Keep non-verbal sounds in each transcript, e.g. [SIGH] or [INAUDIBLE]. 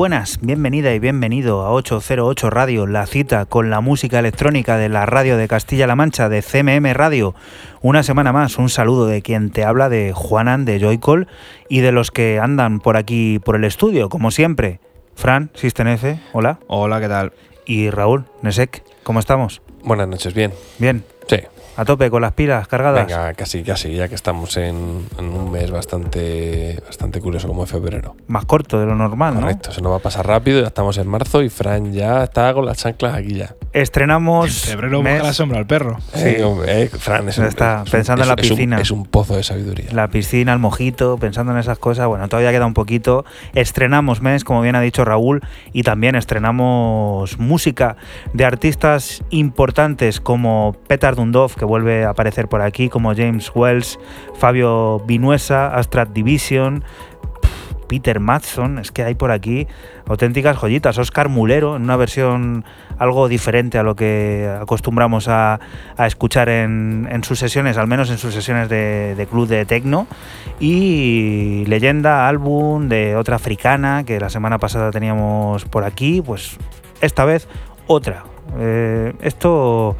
Buenas, bienvenida y bienvenido a 808 Radio, la cita con la música electrónica de la radio de Castilla-La Mancha, de CMM Radio. Una semana más, un saludo de quien te habla, de Juanan, de Joycall y de los que andan por aquí, por el estudio, como siempre. Fran, System F, hola. Hola, ¿qué tal? Y Raúl, Nesek, ¿cómo estamos? Buenas noches, bien. Bien. Sí. A tope con las pilas cargadas. Venga, casi, casi, ya que estamos en, en un mes bastante, bastante curioso como es febrero. Más corto de lo normal, ¿no? Correcto, se nos va a pasar rápido, ya estamos en marzo y Fran ya está con las chanclas aquí ya. Estrenamos. Febrero mes- busca la sombra al perro. Sí. Eh, hombre, eh, Fran es un, Está es pensando en la es- es un- piscina. Es un, pozo de sabiduría. la piscina, el mojito, pensando en esas cosas. Bueno, todavía queda un poquito. Estrenamos mes, como bien ha dicho Raúl, y también estrenamos música de artistas importantes como Petar Dundov, que vuelve a aparecer por aquí, como James Wells, Fabio Vinuesa, Astrad Division. Peter Matson, es que hay por aquí auténticas joyitas. Oscar Mulero, en una versión algo diferente a lo que acostumbramos a, escuchar en, sus sesiones, al menos en sus sesiones de, de club de tecno. Y leyenda, álbum de otra africana que la semana pasada teníamos por aquí, pues esta vez otra. Eh, esto,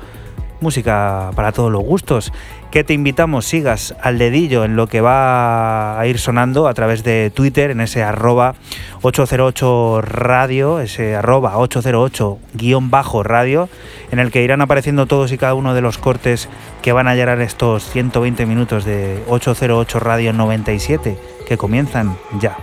música para todos los gustos. Que te invitamos, sigas al dedillo en lo que va a ir sonando a través de Twitter, en ese arroba 808 radio, ese arroba 808 guion bajo radio, en el que irán apareciendo todos y cada uno de los cortes que van a llenar estos 120 minutos de 808 radio 97, que comienzan ya.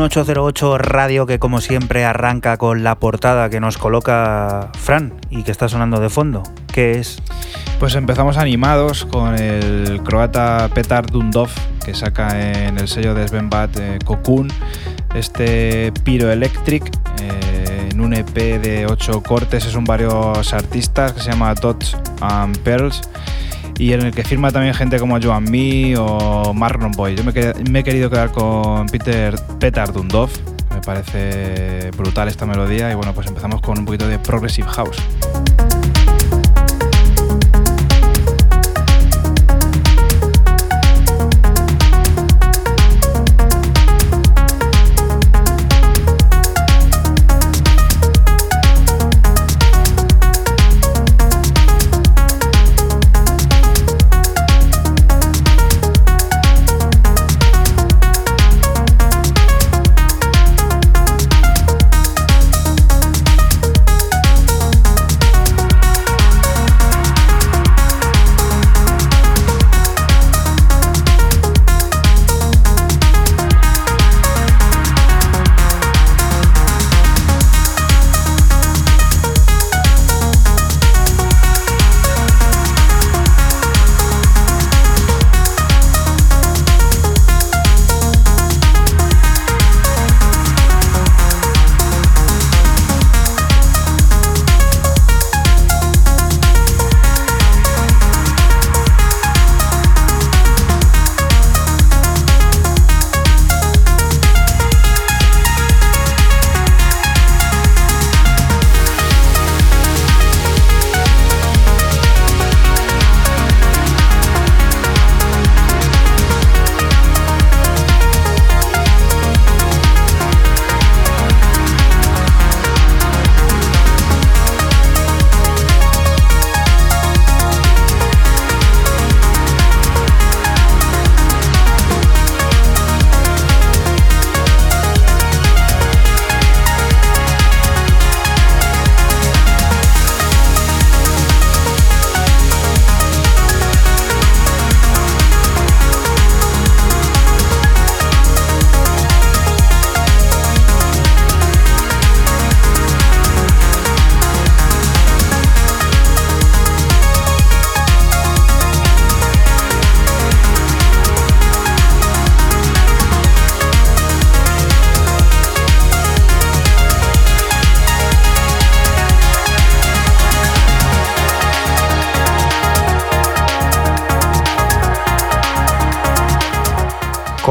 Un 808 radio que como siempre arranca con la portada que nos coloca Fran y que está sonando de fondo. ¿Qué es? Pues empezamos animados con el croata Petar Dundov, que saca en el sello de Sven Bat eh, Cocoon este Pyro Electric eh, en un EP de 8 cortes. Es un varios artistas que se llama Dots and Pearls y en el que firma también gente como Joan Me o Marlon Boy. Yo me, he querido quedar con Peter Petar Dundov. Me parece brutal esta melodía y bueno, pues empezamos con un poquito de Progressive House.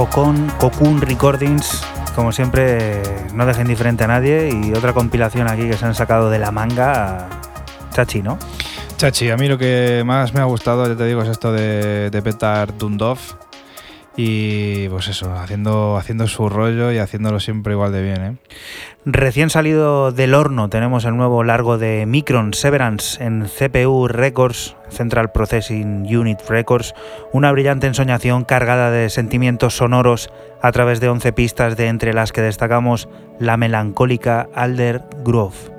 Cocoon, Cocoon Recordings, como siempre, no deja indiferente a nadie. Y otra compilación aquí que se han sacado de la manga, Chachi, ¿no? Chachi, a mí lo que más me ha gustado, ya te digo, es esto de, de Petar Dundov. Y pues eso, haciendo, haciendo su rollo y haciéndolo siempre igual de bien. ¿eh? Recién salido del horno tenemos el nuevo largo de Micron Severance en CPU Records, Central Processing Unit Records, una brillante ensoñación cargada de sentimientos sonoros a través de 11 pistas de entre las que destacamos la melancólica Alder Grove.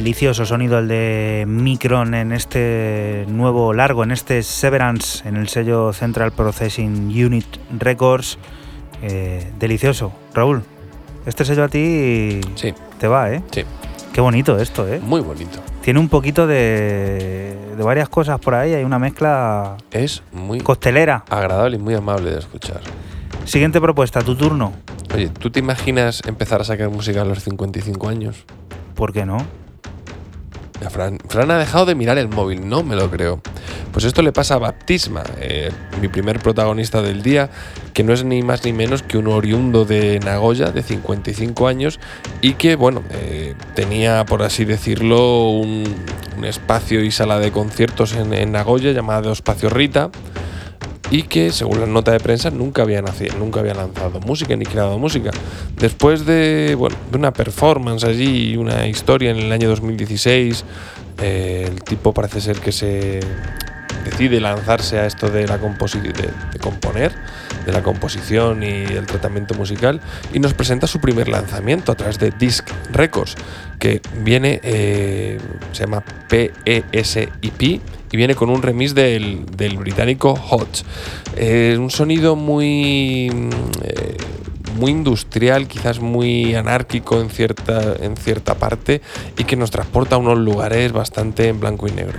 Delicioso sonido el de Micron en este nuevo largo, en este Severance, en el sello Central Processing Unit Records. Eh, delicioso. Raúl, este sello a ti sí. te va, ¿eh? Sí. Qué bonito esto, ¿eh? Muy bonito. Tiene un poquito de, de varias cosas por ahí, hay una mezcla es muy costelera. Agradable y muy amable de escuchar. Siguiente propuesta, tu turno. Oye, ¿tú te imaginas empezar a sacar música a los 55 años? ¿Por qué no? Fran, ha dejado de mirar el móvil, no me lo creo. Pues esto le pasa a Baptisma, eh, mi primer protagonista del día, que no es ni más ni menos que un oriundo de Nagoya de 55 años y que, bueno, eh, tenía, por así decirlo, un, espacio y sala de conciertos en, en Nagoya llamado Espacio Rita y que, según la nota de prensa, nunca había, nacido, nunca había lanzado música ni creado música. Después de, bueno, de una performance allí, una historia en el año 2016, eh, el tipo parece ser que se decide lanzarse a esto de la de, de componer, de la composición y el tratamiento musical, y nos presenta su primer lanzamiento a través de Disc Records, que viene, eh, se llama PESIP, y viene con un remix del, del británico Hot. Eh, un sonido muy, mm, eh, muy industrial, quizás muy anárquico en cierta, en cierta parte, y que nos transporta a unos lugares bastante en blanco y negro.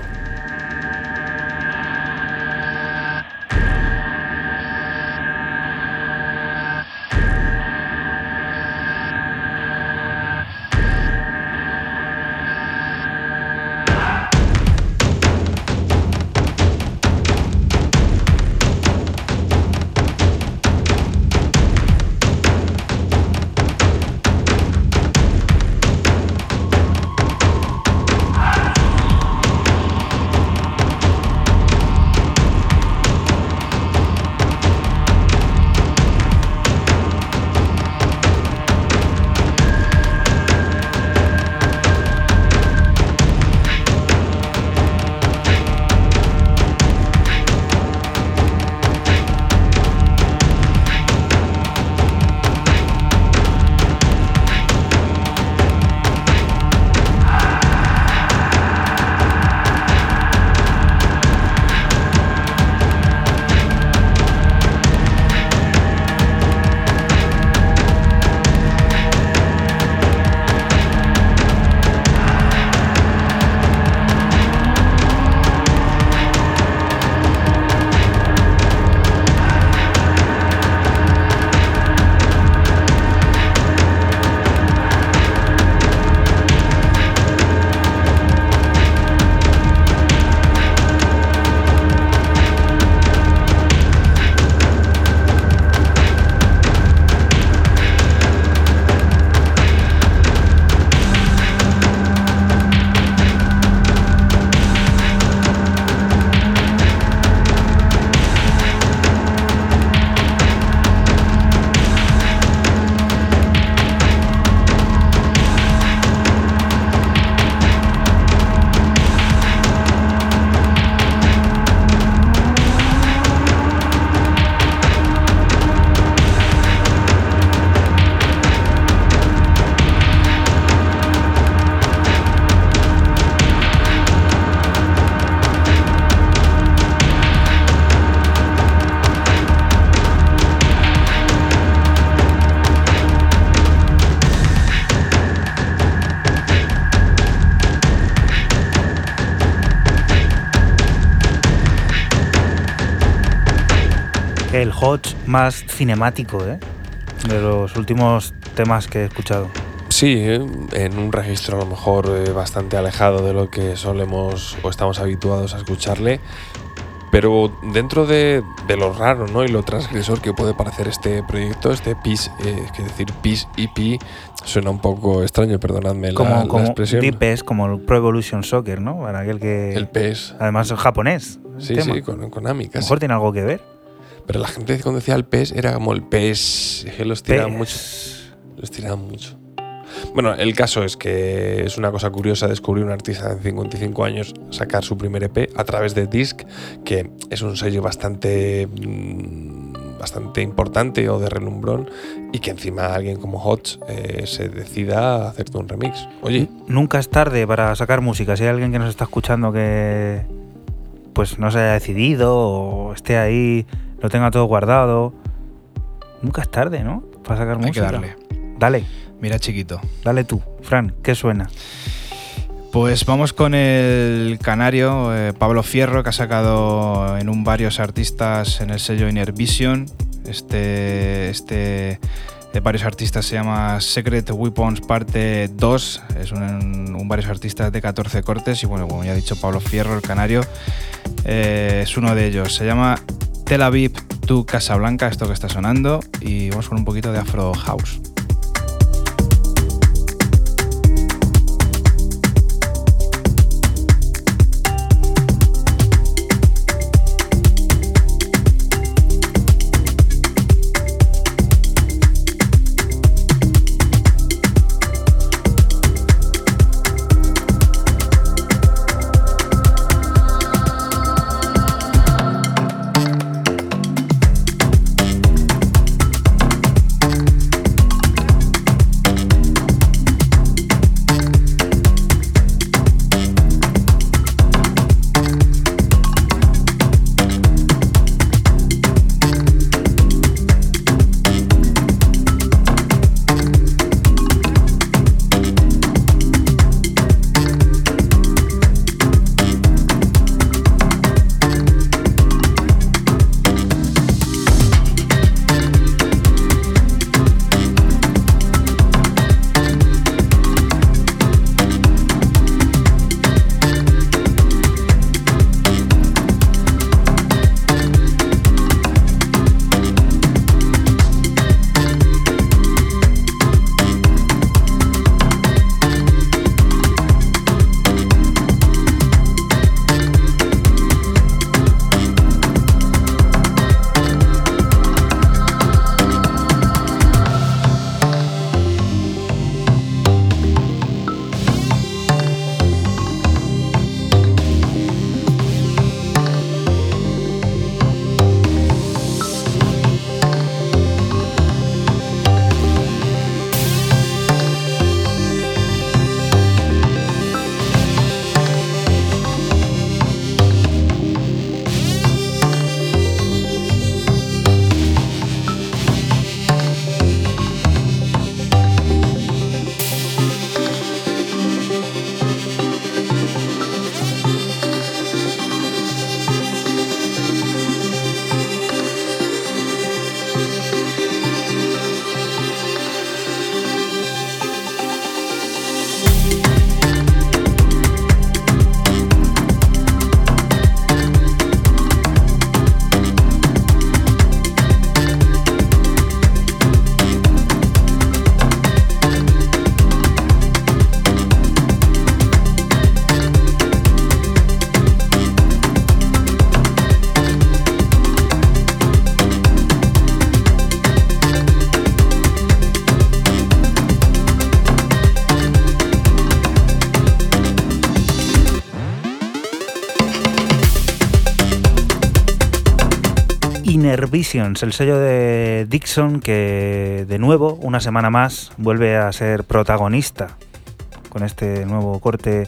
Más cinemático, ¿eh? De los últimos temas que he escuchado. Sí, en un registro a lo mejor eh, bastante alejado de lo que solemos o estamos habituados a escucharle, pero dentro de, de lo raro ¿no? y lo transgresor que puede parecer este proyecto, este PIS, eh, es que decir PIS EP, suena un poco extraño, perdonadme la, Como, la como expresión. DPS, como el Pro Evolution Soccer, ¿no? Para aquel que. El PES. Además es japonés. Sí, tema. sí, con Konami A lo casi. mejor tiene algo que ver. Pero la gente cuando decía el PES era como el PES, que los tiraban mucho. Los tiraban mucho. Bueno, el caso es que es una cosa curiosa descubrir un artista de 55 años sacar su primer EP a través de Disc, que es un sello bastante mm, bastante importante o de relumbrón y que encima alguien como Hotch eh, se decida a hacerte un remix. Oye, Nunca es tarde para sacar música. Si hay alguien que nos está escuchando que pues no se haya decidido o esté ahí, lo tenga todo guardado, nunca es tarde, ¿no? Para sacar Hay que música. darle. Dale, Mira, chiquito. dale tú. Fran, ¿qué suena? Pues vamos con el canario eh, Pablo Fierro, que ha sacado en un varios artistas en el sello Inner Vision. Este, este de varios artistas, se llama Secret Weapons Parte 2. Es un, varios artistas de 14 cortes y bueno, como ya ha dicho Pablo Fierro, el canario, eh, es uno de ellos. Se llama Tel Aviv to Casablanca, esto que está sonando, y vamos con un poquito de Afro House. Visions, el sello de Dixon que de nuevo, una semana más, vuelve a ser protagonista con este nuevo corte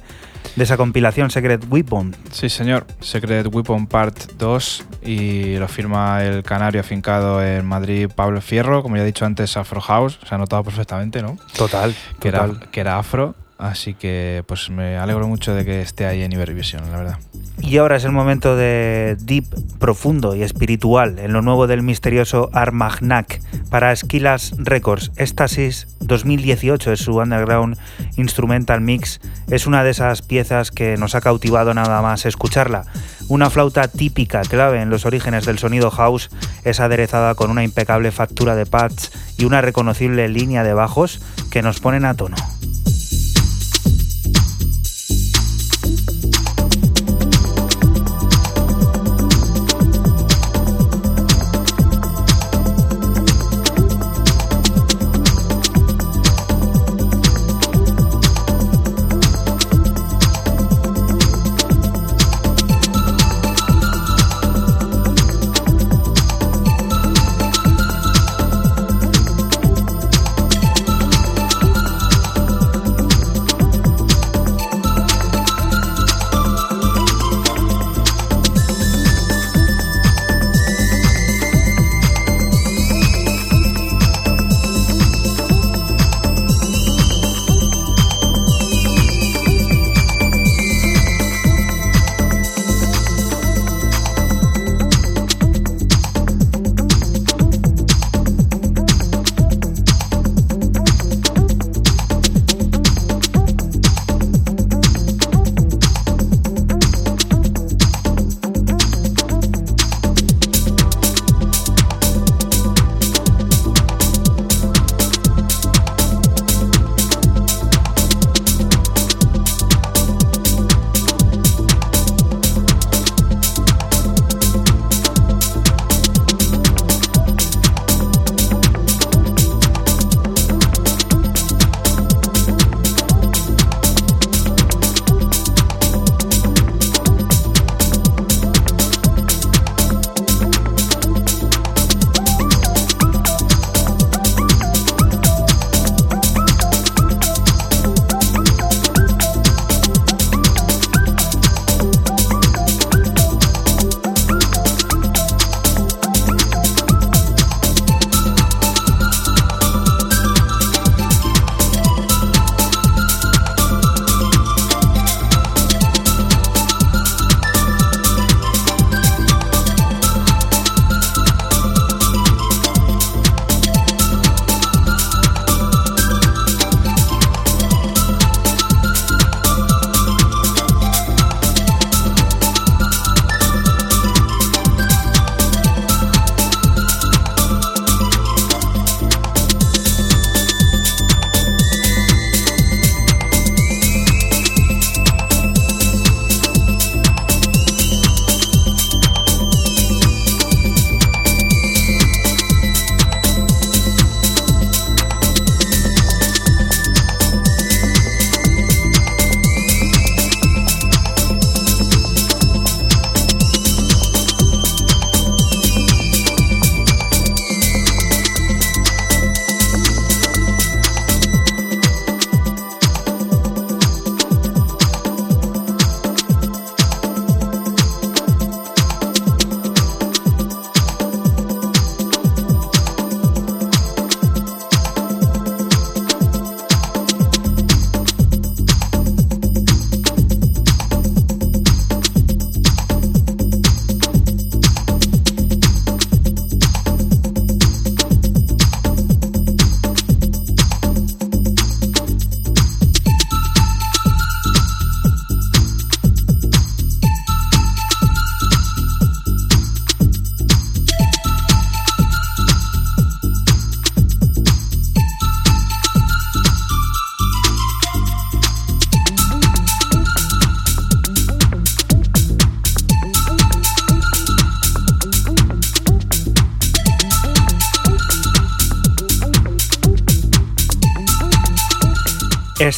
de esa compilación Secret Weapon. Sí, señor, Secret Weapon Part 2 y lo firma el canario afincado en Madrid Pablo Fierro, como ya he dicho antes, Afro House, se ha notado perfectamente, ¿no? Total, que, Era, que era afro, así que pues me alegro mucho de que esté ahí en Ibervisión, la verdad. Y ahora es el momento de deep, profundo y espiritual en lo nuevo del misterioso Armagnac para Esquilas Records. Estasis 2018 es su underground instrumental mix. Es una de esas piezas que nos ha cautivado nada más escucharla. Una flauta típica, clave en los orígenes del sonido house, es aderezada con una impecable factura de pads y una reconocible línea de bajos que nos ponen a tono.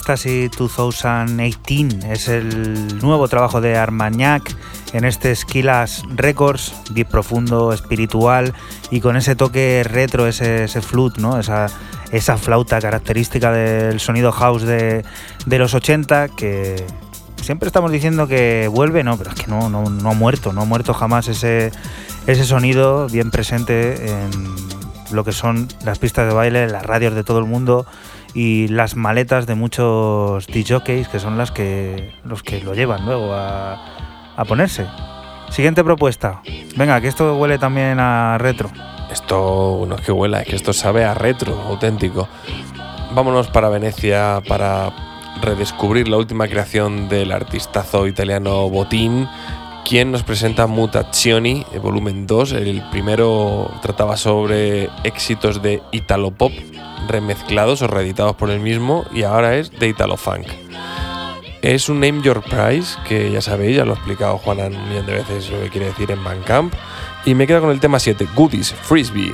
Ecstasy 2018 es el nuevo trabajo de Armagnac en este Skillas Records, deep profundo, espiritual y con ese toque retro, ese, ese flute, ¿no? esa, flauta característica del sonido house de, los 80 que siempre estamos diciendo que vuelve, no, pero es que no, ha muerto, no ha muerto jamás ese sonido bien presente en lo que son las pistas de baile, las radios de todo el mundo y las maletas de muchos DJs que son las que los que lo llevan luego a, a ponerse. Siguiente propuesta. Venga, que esto huele también a retro. Esto no es que huela, es que esto sabe a retro, auténtico. Vámonos para Venecia para redescubrir la última creación del artistazo italiano Botín, quien nos presenta Mutazioni, volumen 2. El primero trataba sobre éxitos de Italo Pop remezclados o reeditados por el mismo y ahora es de Italo Funk. Es un Name Your Price, que ya sabéis, ya lo ha explicado Juan un millón de veces lo que quiere decir en Bandcamp. Y me quedo con el tema 7, Goodies, Frisbee.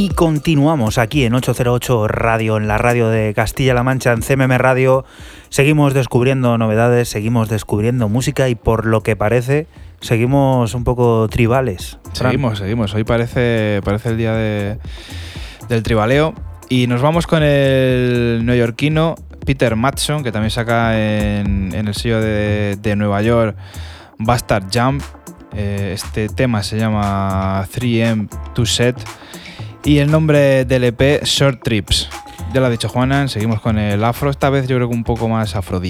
Y continuamos aquí en 808 Radio, en la radio de Castilla-La Mancha, en CMM Radio. Seguimos descubriendo novedades, seguimos descubriendo música y por lo que parece, seguimos un poco tribales. Seguimos, seguimos. Hoy parece, parece el día de- del tribaleo. Y nos vamos con el neoyorquino Peter Matson, que también saca en, en el sello de, de Nueva York Bastard Jump. Eh, este tema se llama 3M to Set. Y el nombre del EP Short Trips. Ya lo ha dicho Juanan, seguimos con el afro. Esta vez yo creo que un poco más afro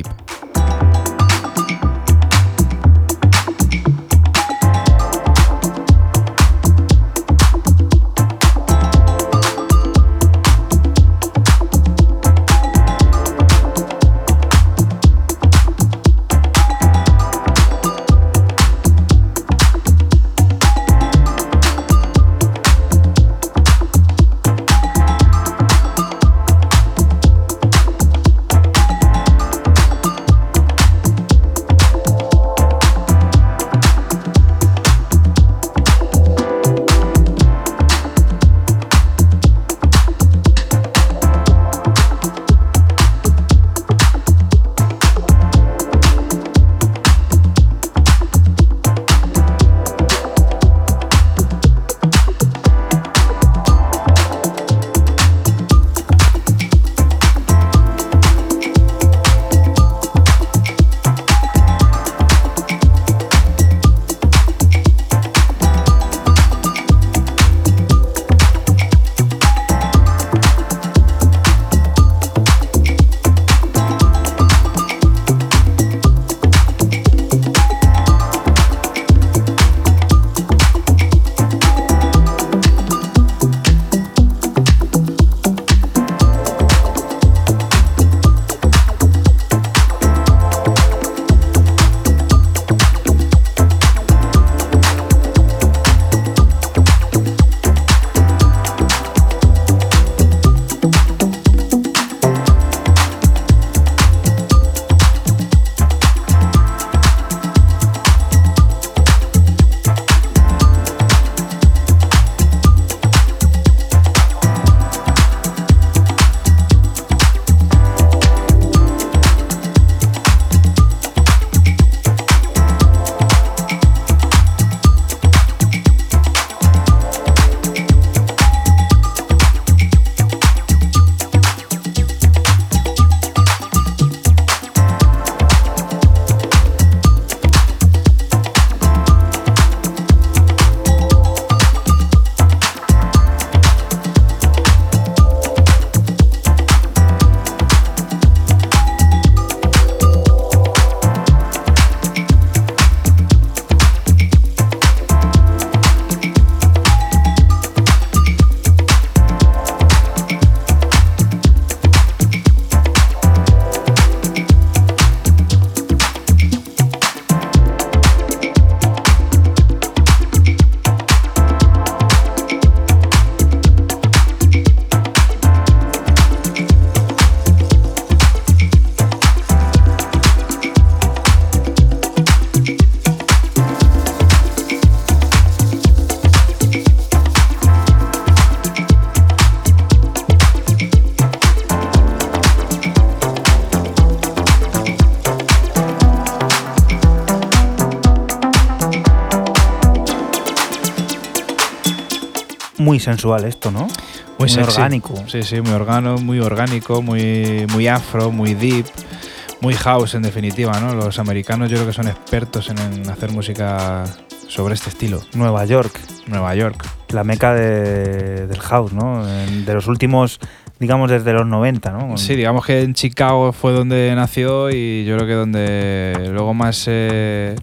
sensual esto, ¿no? Muy, sexy. orgánico. Sí, sí, muy organo, muy orgánico, muy, muy afro, muy deep, muy house en definitiva, ¿no? Los americanos yo creo que son expertos en, en hacer música sobre este estilo. Nueva York, Nueva York. la meca de- del house, ¿no? De los últimos, digamos, desde los 90, ¿no? Sí, digamos que en Chicago fue donde nació y yo creo que donde luego más se,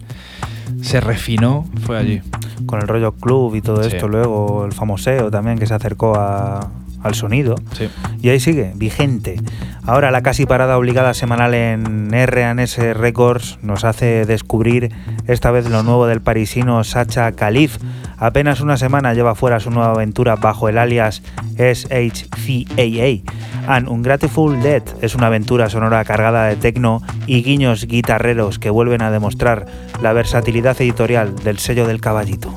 se refinó fue allí. Con el rollo club y todo Sí. esto. Luego el famoseo también que se acercó a, al sonido. Sí. Y ahí sigue, vigente. Ahora la casi parada obligada semanal en R&S Records nos hace descubrir esta vez lo nuevo del parisino Sacha Khalif. Apenas una semana lleva fuera su nueva aventura bajo el alias SHCAA. And Ungrateful Dead es una aventura sonora cargada de tecno y guiños guitarreros que vuelven a demostrar la versatilidad editorial del sello del caballito.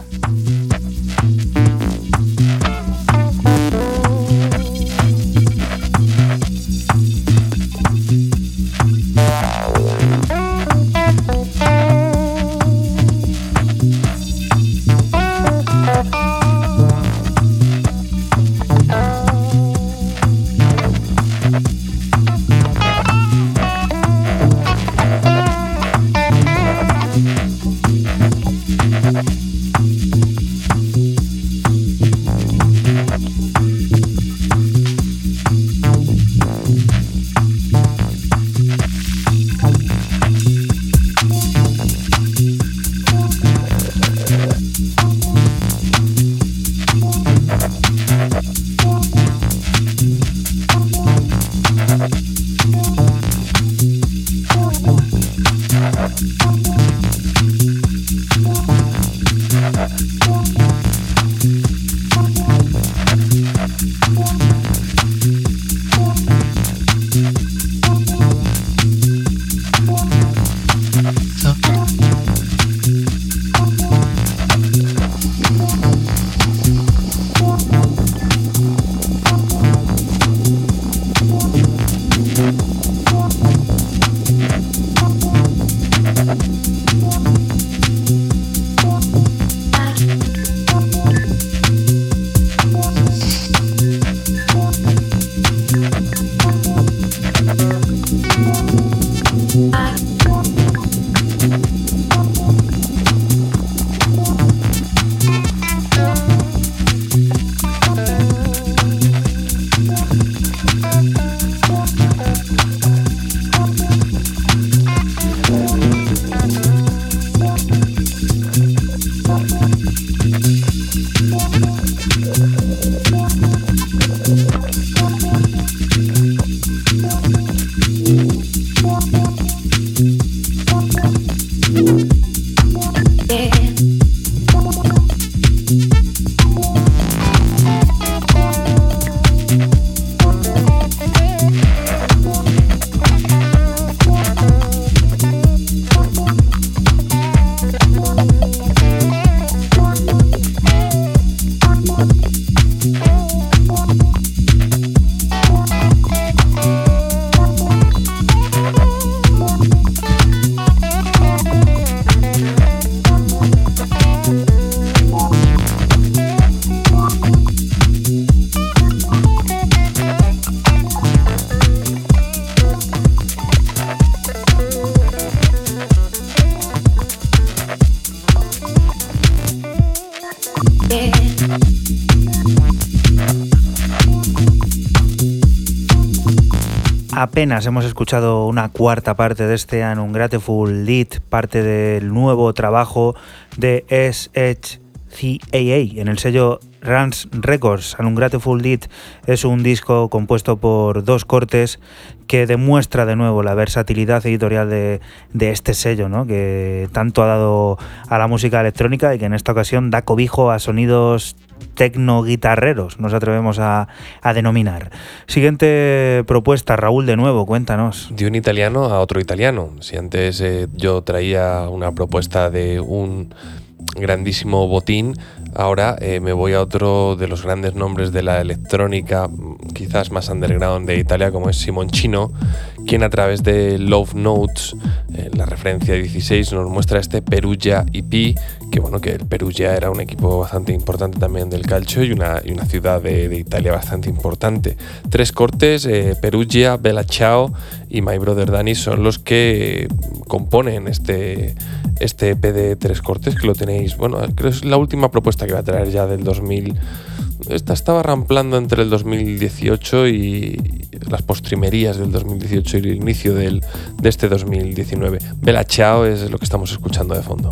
Apenas hemos escuchado una cuarta parte de este An Ungrateful Lead, parte del nuevo trabajo de SHCAA en el sello Rans Records. An Ungrateful Deed es un disco compuesto por dos cortes que demuestra de nuevo la versatilidad editorial de, este sello, ¿no? que tanto ha dado a la música electrónica y que en esta ocasión da cobijo a sonidos tecno-guitarreros, nos atrevemos a, denominar. Siguiente propuesta, Raúl, de nuevo, cuéntanos. De un italiano a otro italiano. Si antes eh, yo traía una propuesta de un grandísimo botín, ahora eh, me voy a otro de los grandes nombres de la electrónica, quizás más underground de Italia, como es Simoncino, quien a través de Love Notes, en la referencia 16, nos muestra este Perugia EP, que bueno, que el Perugia era un equipo bastante importante también del calcio y una, ciudad de, Italia bastante importante. Tres cortes, eh, Perugia, Bella Ciao y My Brother Danny son los que componen este, este de tres cortes, que lo tenéis, bueno, creo es la última propuesta que va a traer ya del 2000 esta estaba ramplando entre el 2018 y las postrimerías del 2018 y el inicio del, de este 2019. Bella Chao es lo que estamos escuchando de fondo.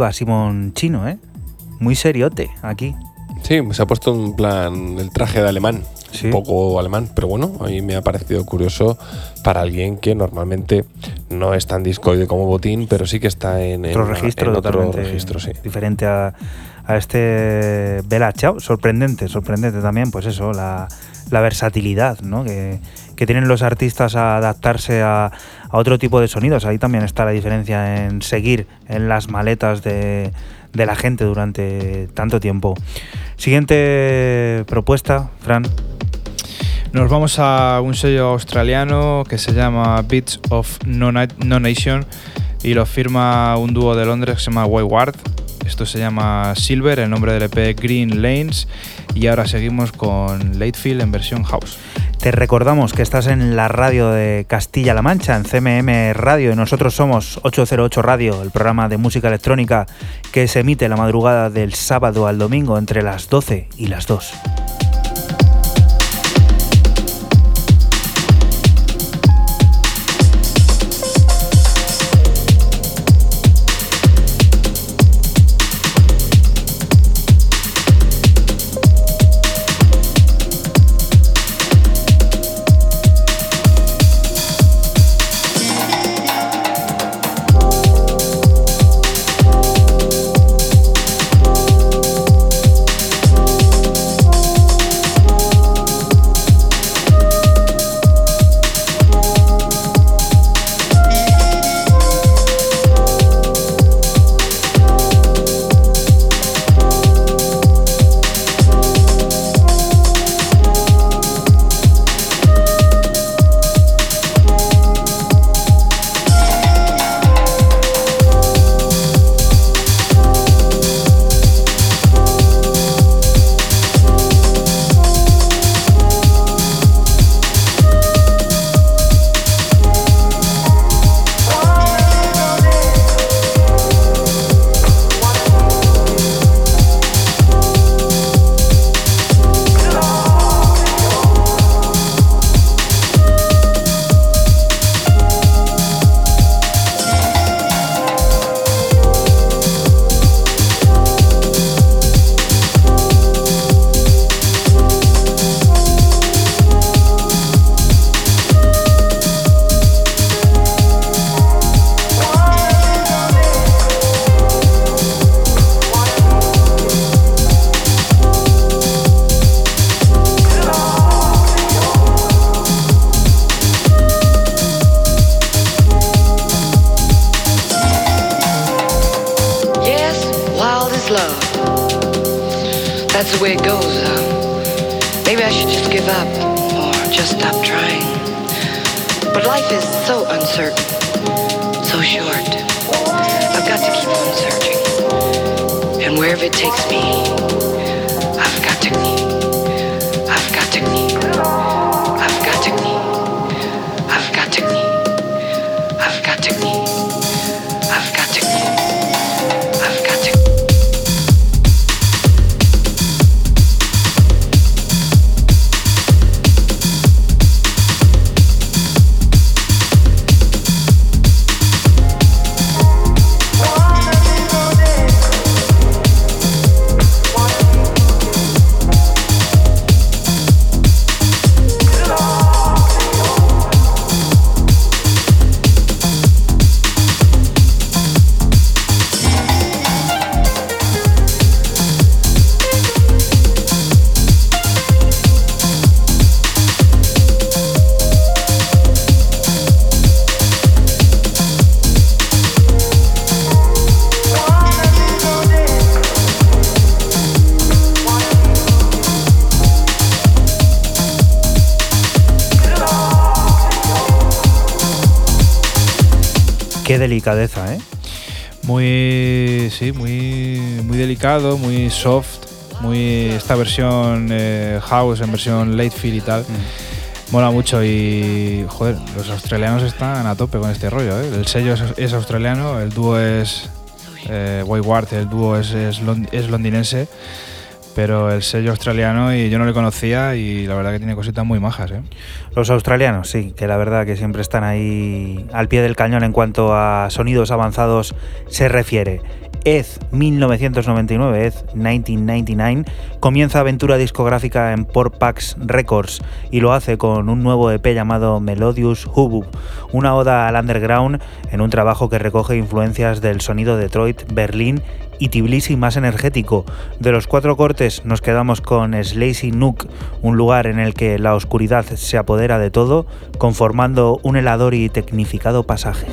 Iba Simon Chino, ¿eh? Muy seriote aquí. Sí, se ha puesto en plan el traje de alemán. Sí. Un poco alemán, pero bueno, a mí me ha parecido curioso para alguien que normalmente no es tan discoide como Botín, pero sí que está en, en registro en otro registro, sí. diferente a, a este Bella Ciao. Sorprendente, sorprendente también, pues eso, la, la versatilidad ¿no? que, que tienen los artistas a adaptarse a, otro tipo de sonidos. Ahí también está la diferencia en seguir en las maletas de, la gente durante tanto tiempo. Siguiente propuesta, Fran. Nos vamos a un sello australiano que se llama Beats of No, No Nation y lo firma un dúo de Londres que se llama Wayward. Esto se llama Silver, el nombre del EP Green Lanes y ahora seguimos con Latefield en versión house. Te recordamos que estás en la radio de Castilla-La Mancha, en CMM Radio, y nosotros somos 808 Radio, el programa de música electrónica que se emite la madrugada del sábado al domingo entre las 12 y las 2. Uh, maybe I should just give up or just stop trying. But life is so uncertain, so short. I've got to keep on searching. And wherever it takes me, I've got to I've got to delicadeza, ¿eh? Muy, sí, muy, muy delicado, muy soft, muy esta versión eh, house en versión late feel y tal. Mola mucho y, joder, los australianos están a tope con este rollo. ¿eh? El sello es, es australiano, el dúo es eh, Wayward, el dúo es, es londinense, pero el sello australiano y yo no le conocía y la verdad que tiene cositas muy majas. ¿eh? Los australianos, sí, que la verdad que siempre están ahí al pie del cañón en cuanto a sonidos avanzados se refiere. Ed 1999, Ed 1999, comienza aventura discográfica en Porpax Records y lo hace con un nuevo EP llamado Melodious Hubbub, una oda al underground en un trabajo que recoge influencias del sonido Detroit, Berlín y Tbilisi más energético. De los cuatro cortes nos quedamos con Slazy Nook, un lugar en el que la oscuridad se apodera de todo, conformando un helador y tecnificado pasaje.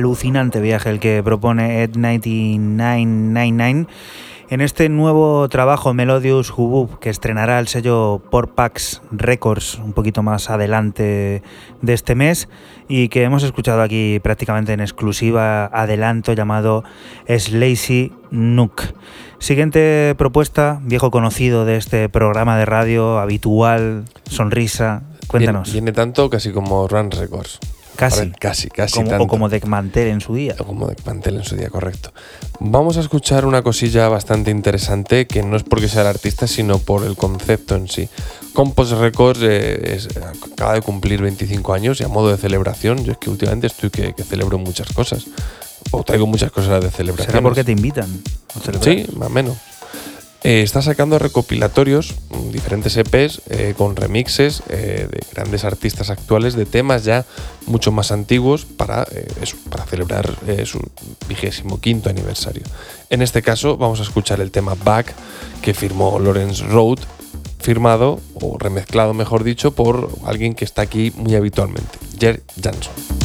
Alucinante viaje el que propone Ed 9999 en este nuevo trabajo Melodious Hubub que estrenará el sello Porpax Records un poquito más adelante de este mes y que hemos escuchado aquí prácticamente en exclusiva adelanto llamado Slazy Nook. Siguiente propuesta, viejo conocido de este programa de radio habitual, Sonrisa, cuéntanos. Viene, tanto casi como Run Records. Casi. casi, casi. Como, tanto. o como de Mantel en su día. O como de Mantel en su día, correcto. Vamos a escuchar una cosilla bastante interesante que no es porque sea el artista, sino por el concepto en sí. Compost Records eh, es- acaba de cumplir 25 años y a modo de celebración, yo es que últimamente estoy que, que celebro muchas cosas. O traigo muchas cosas de celebración. ¿Será porque te invitan? a? Sí, más o menos. Eh, está sacando recopilatorios, diferentes EPs eh, con remixes eh, de grandes artistas actuales de temas ya mucho más antiguos para, eh, para celebrar eh, su vigésimo quinto aniversario. En este caso vamos a escuchar el tema Back que firmó Lawrence Road, firmado o remezclado mejor dicho por alguien que está aquí muy habitualmente, Jer Jansson.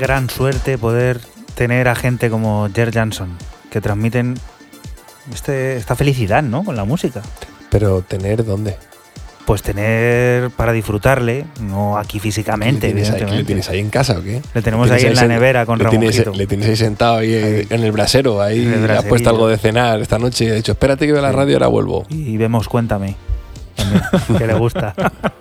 Gran suerte poder tener a gente como Jer Jansson, que transmiten este- esta felicidad, ¿no? Con la música. Pero tener dónde? Pues tener para disfrutarle, no aquí físicamente, ¿Le tienes, ahí, evidentemente. ¿Le tienes ahí en casa o qué? Le tenemos ¿Le ahí tienes en la nevera con le tienes, Ramoncito. le tienes ahí sentado ahí Ahí. en el brasero, ahí el has puesto algo de cenar esta noche y ha dicho, espérate que veo la radio ahora vuelvo. Y vemos Cuéntame, también, que le gusta. [LAUGHS]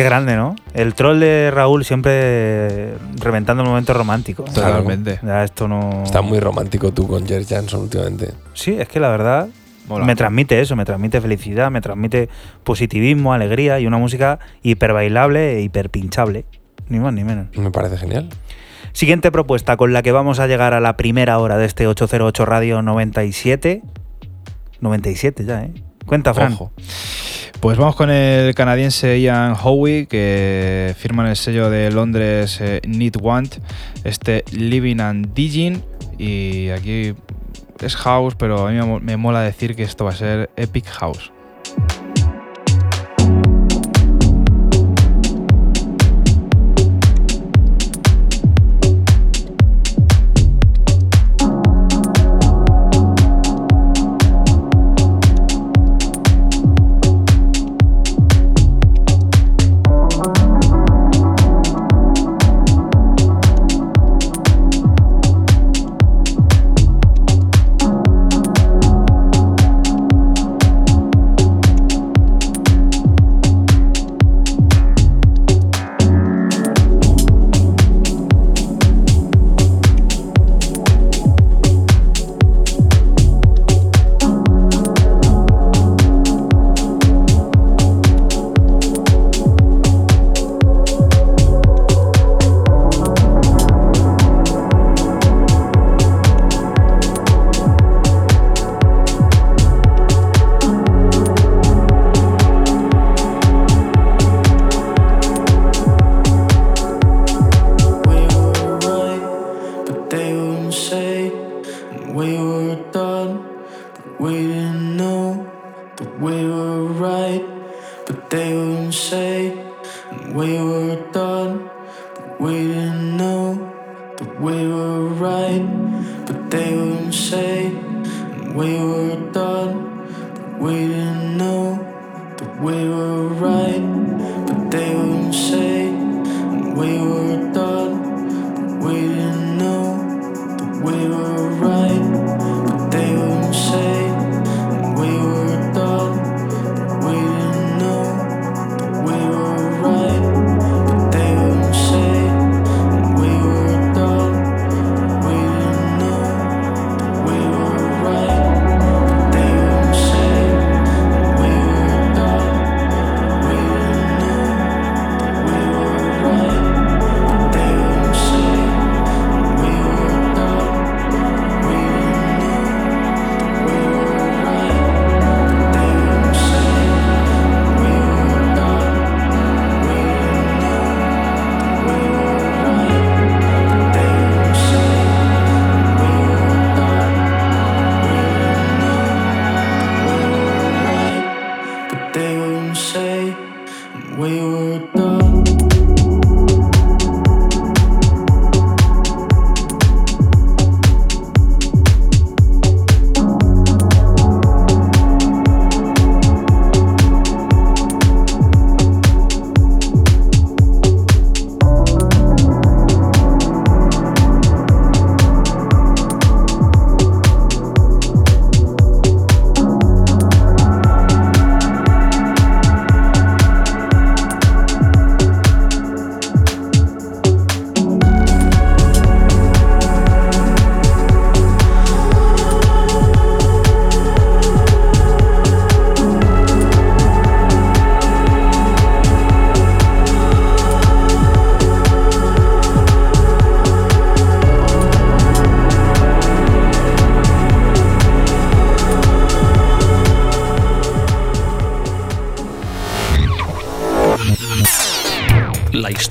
Qué grande, ¿no? El troll de Raúl siempre reventando el momento romántico. Totalmente. Ya esto no... Está muy romántico tú con Jer Jansson últimamente. Sí, es que la verdad Mola. me transmite eso, me transmite felicidad, me transmite positivismo, alegría y una música hiper bailable e hiper pinchable. Ni más ni menos. Me parece genial. Siguiente propuesta con la que vamos a llegar a la primera hora de este 808 Radio 97. 97 ya, ¿eh? Cuenta, Fran. Pues vamos con el canadiense Ian Howie, que firma en el sello de Londres eh, Need Want, este Living and Digging. Y aquí es house, pero a mí me mola decir que esto va a ser Epic House.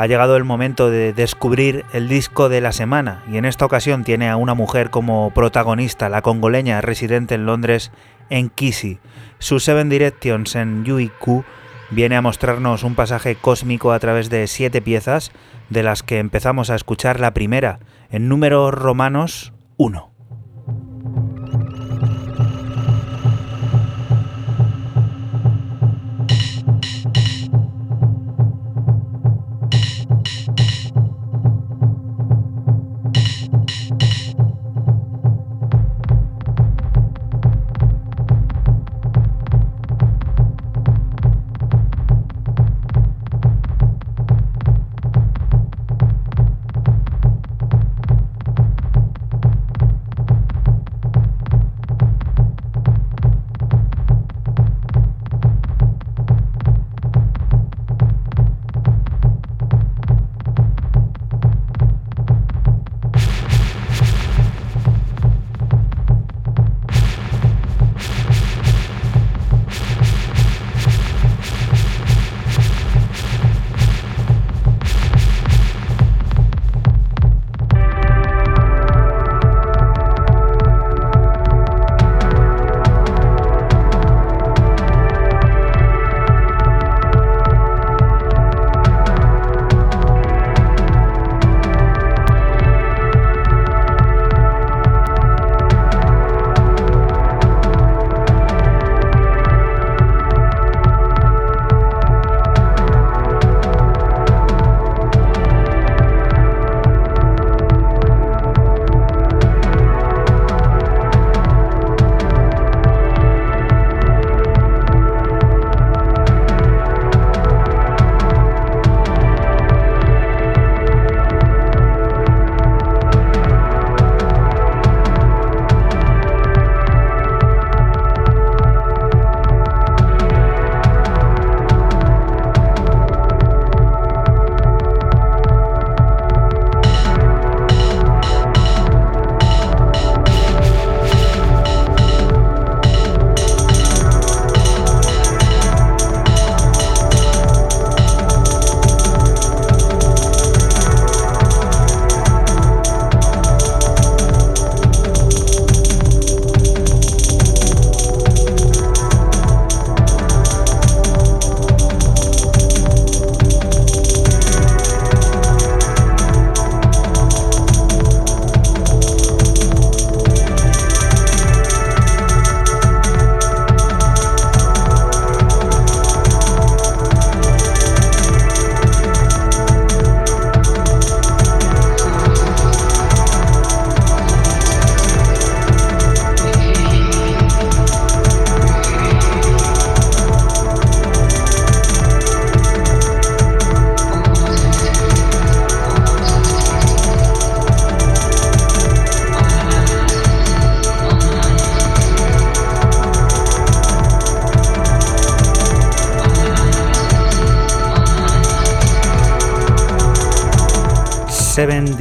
Ha llegado el momento de descubrir el disco de la semana y en esta ocasión tiene a una mujer como protagonista, la congoleña residente en Londres, en Kisi. Su Seven Directions en UIQ viene a mostrarnos un pasaje cósmico a través de siete piezas, de las que empezamos a escuchar la primera, en números romanos 1.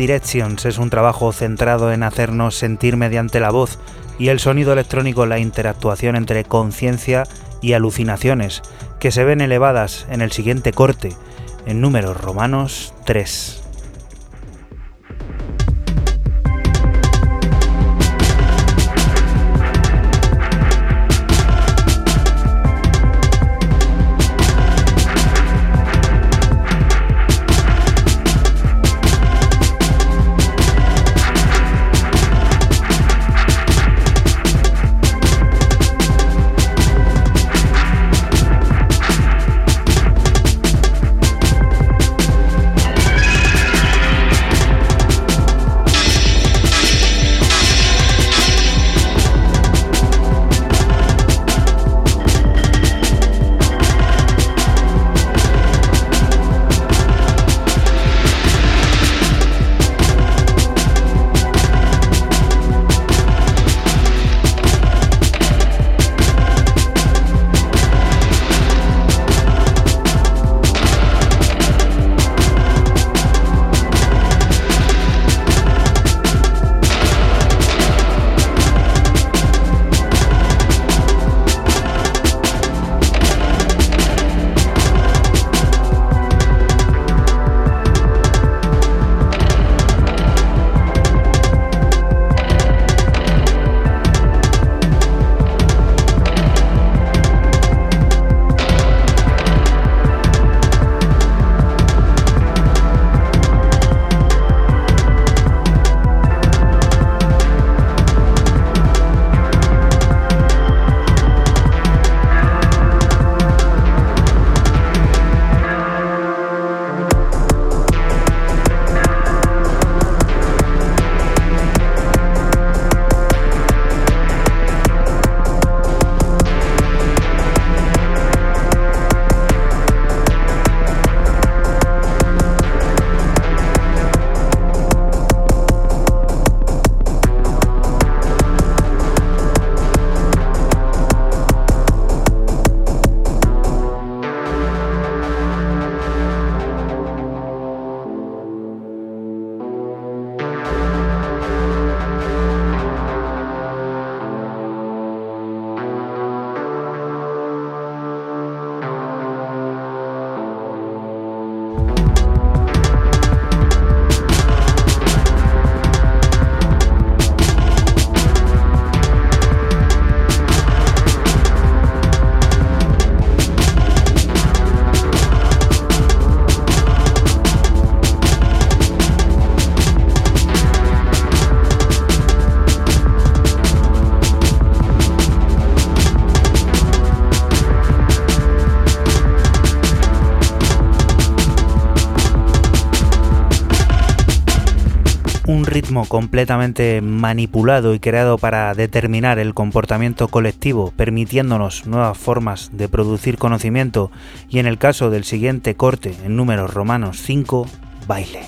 Directions es un trabajo centrado en hacernos sentir mediante la voz y el sonido electrónico la interactuación entre conciencia y alucinaciones, que se ven elevadas en el siguiente corte, en números romanos 3. Completamente manipulado y creado para determinar el comportamiento colectivo, permitiéndonos nuevas formas de producir conocimiento y en el caso del siguiente corte en números romanos 5, baile.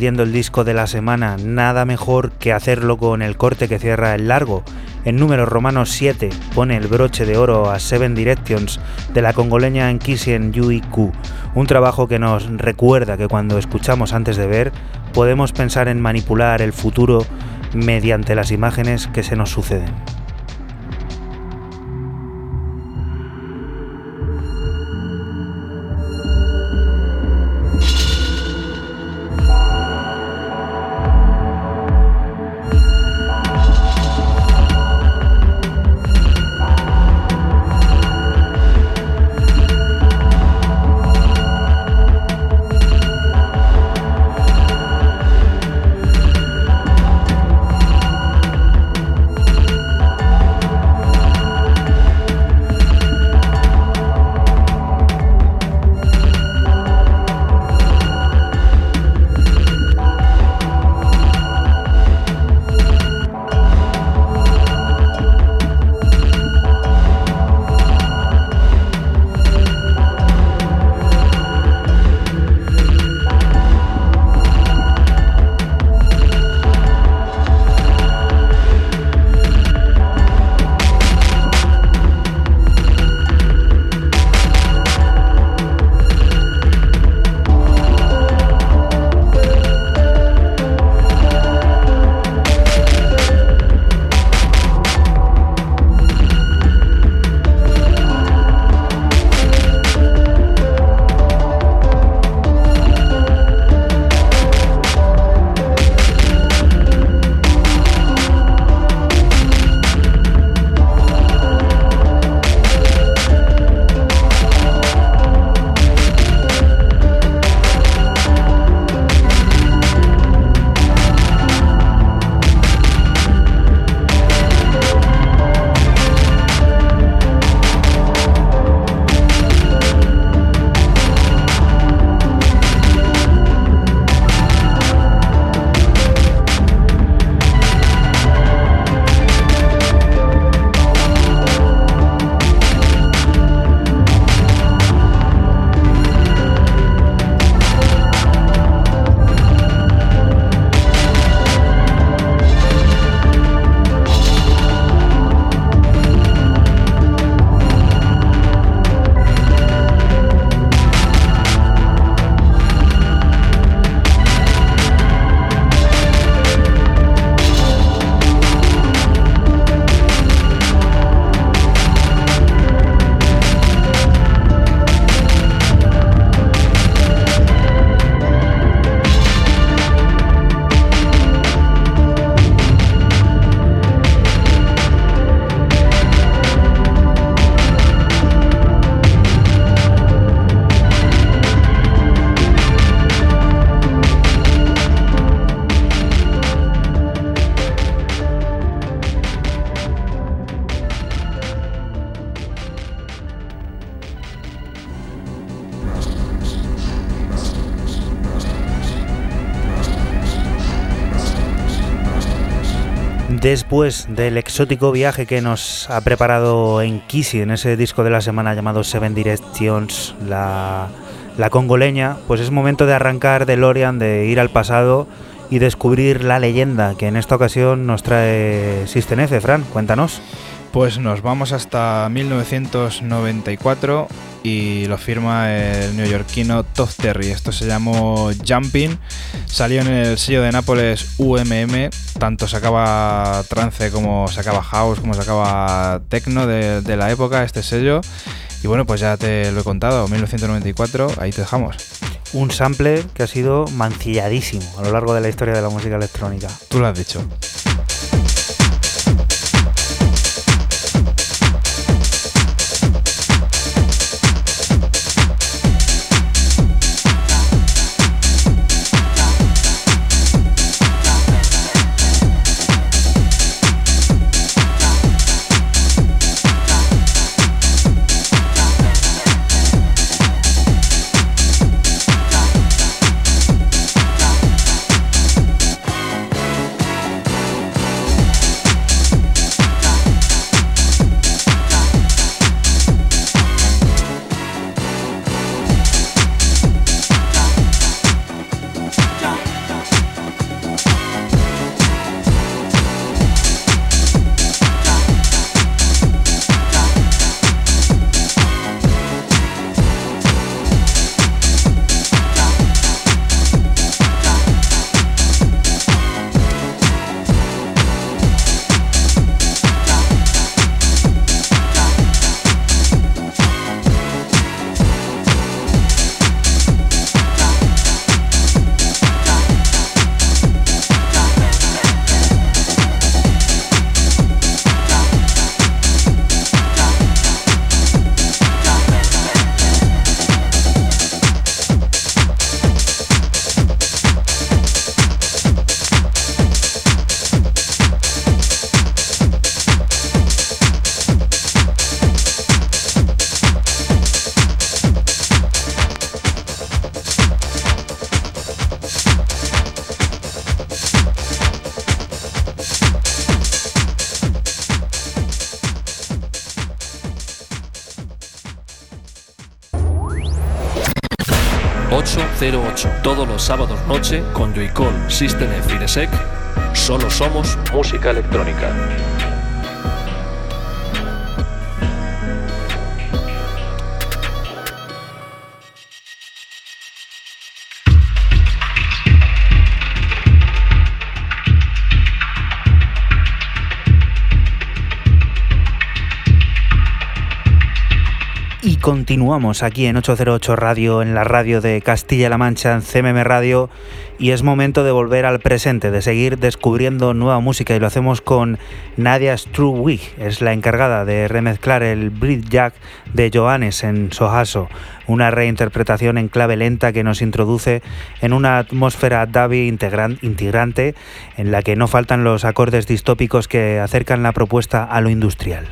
El disco de la semana, nada mejor que hacerlo con el corte que cierra el largo. En número romano 7 pone el broche de oro a Seven Directions de la congoleña Enkisien Yui Ku, un trabajo que nos recuerda que cuando escuchamos antes de ver, podemos pensar en manipular el futuro mediante las imágenes que se nos suceden. Después del exótico viaje que nos ha preparado en Kisi, en ese disco de la semana llamado Seven Directions, la, congoleña, pues es momento de arrancar de Lorian, de ir al pasado y descubrir la leyenda que en esta ocasión nos trae System F. Fran, cuéntanos. Pues nos vamos hasta 1994 y lo firma el neoyorquino Todd Terry. Esto se llamó Jumping. Salió en el sello de Nápoles UMM. Tanto sacaba trance como sacaba house, como sacaba techno de, de la época, este sello. Y bueno, pues ya te lo he contado, 1994, ahí te dejamos. Un sample que ha sido mancilladísimo a lo largo de la historia de la música electrónica. Tú lo has dicho. 808. Todos los sábados noche con Joycall, System F. Solo somos música electrónica. Continuamos aquí en 808 Radio, en la radio de Castilla-La Mancha, en CMM Radio, y es momento de volver al presente, de seguir descubriendo nueva música, y lo hacemos con Nadia Struwig, es la encargada de remezclar el Brit Jack de Johannes en Sohaso, una reinterpretación en clave lenta que nos introduce en una atmósfera Davi integrante en la que no faltan los acordes distópicos que acercan la propuesta a lo industrial.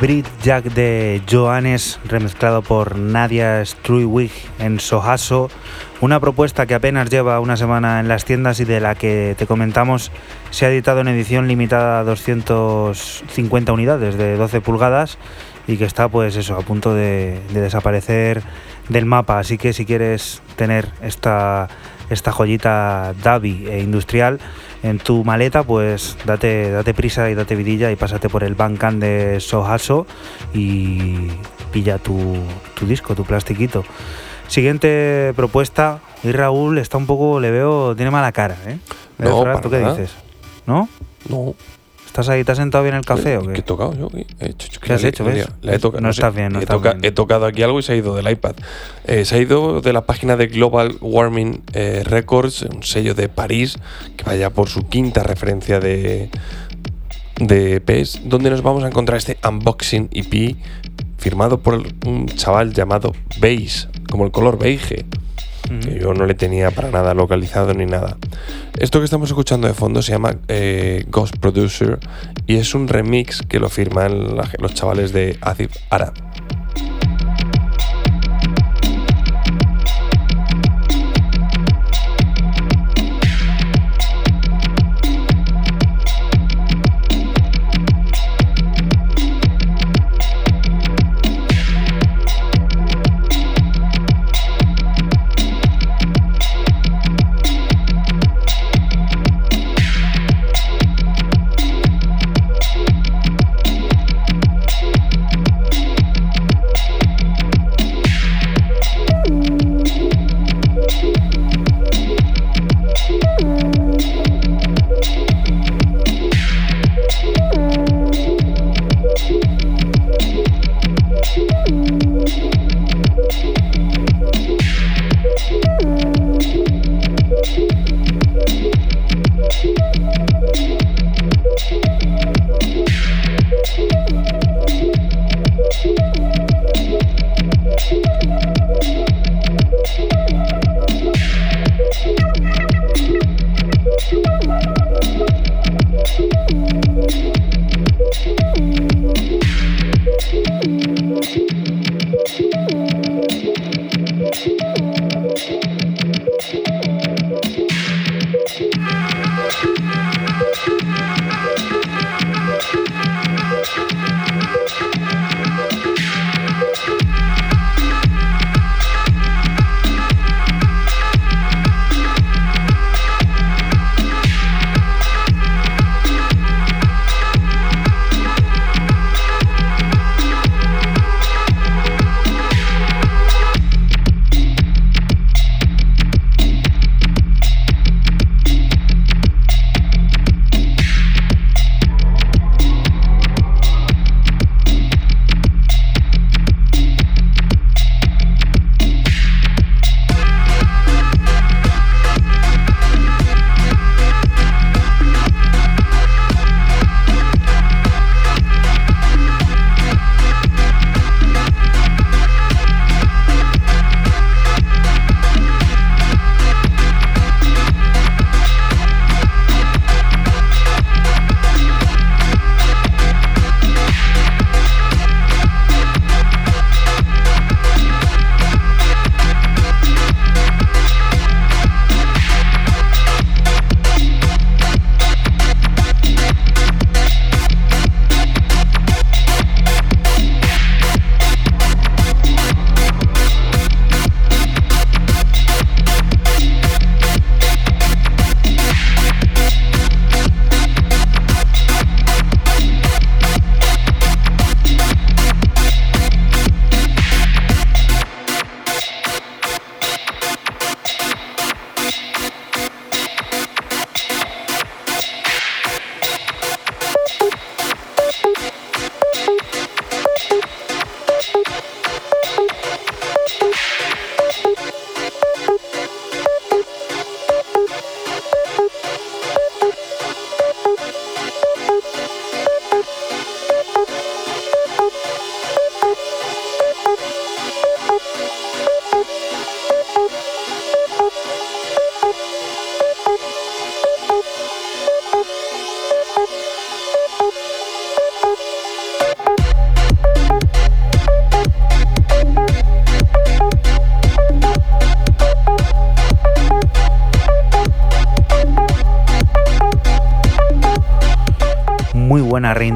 Brit Jack de Johannes, remezclado por Nadia Struywig en Sohaso, una propuesta que apenas lleva una semana en las tiendas y de la que te comentamos se ha editado en edición limitada a 250 unidades de 12 pulgadas y que está pues eso a punto de, de desaparecer del mapa, así que si quieres tener esta esta joyita Davi e industrial en tu maleta, pues date, date prisa y date vidilla y pásate por el Bandcamp de Sohaso y pilla tu, tu disco, tu plastiquito. Siguiente propuesta, y Raúl está un poco, le veo, tiene mala cara, ¿eh? No, ¿Tú qué dices? ¿No? No. ¿Estás ahí? ¿Te has sentado bien en el café o ¿Qué qué? he tocado yo? ¿Qué he hecho? ¿Qué has Le- hecho, ves? le he tocado- No sé. estás bien, no he, estás toca- bien. he tocado aquí algo y se ha ido del iPad. Eh, se ha ido de la página de Global Warming eh, Records, un sello de París, que vaya por su quinta referencia de, de EPs, donde nos vamos a encontrar este unboxing EP firmado por un chaval llamado Beige, como el color beige que yo no le tenía para nada localizado ni nada. Esto que estamos escuchando de fondo se llama eh, Ghost Producer y es un remix que lo firman los chavales de Azif Arab.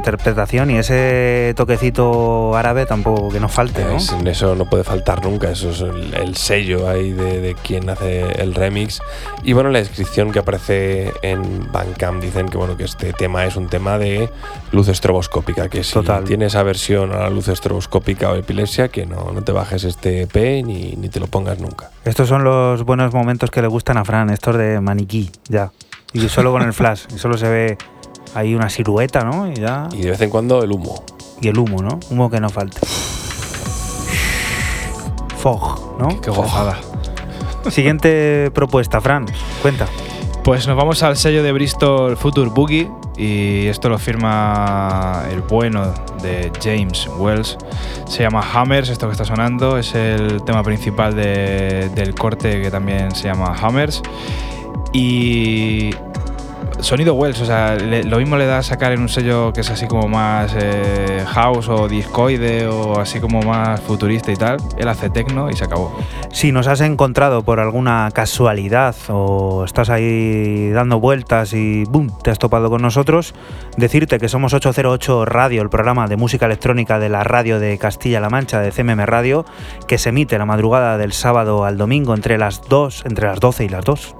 Buena reinterpretación y ese toquecito árabe tampoco que nos falte, ¿no? Es- eso no puede faltar nunca, eso es el, el sello ahí de, de quien hace el remix. Y bueno, la descripción que aparece en Bandcamp dicen que bueno que este tema es un tema de luz estroboscópica, que si Total. tienes aversión a la luz estroboscópica o epilepsia, que no, no te bajes este EP ni, ni te lo pongas nunca. Estos son los buenos momentos que le gustan a Fran, estos de maniquí, ya. Y solo con el flash, y solo se ve ahí una silueta, ¿no? Y ya. Y de vez en cuando el humo. Y el humo, ¿no? Humo que no falte. Fog, ¿no? Qué gozada. Siguiente propuesta, Fran, cuenta. Pues nos vamos al sello de Bristol Future Boogie y esto lo firma el bueno de James Wells. Se llama Hammers, esto que está sonando, es el tema principal de- del corte que también se llama Hammers. Y sonido Wells, o sea, lo mismo le da a sacar en un sello que es así como más eh, house o discoide o así como más futurista y tal. Él hace techno y se acabó. Si nos has encontrado por alguna casualidad o estás ahí dando vueltas y ¡boom! te has topado con nosotros, decirte que somos 808 Radio, el programa de música electrónica de la radio de Castilla-La Mancha, de CMM Radio, que se emite la madrugada del sábado al domingo entre las 2, entre las 12 y las 2.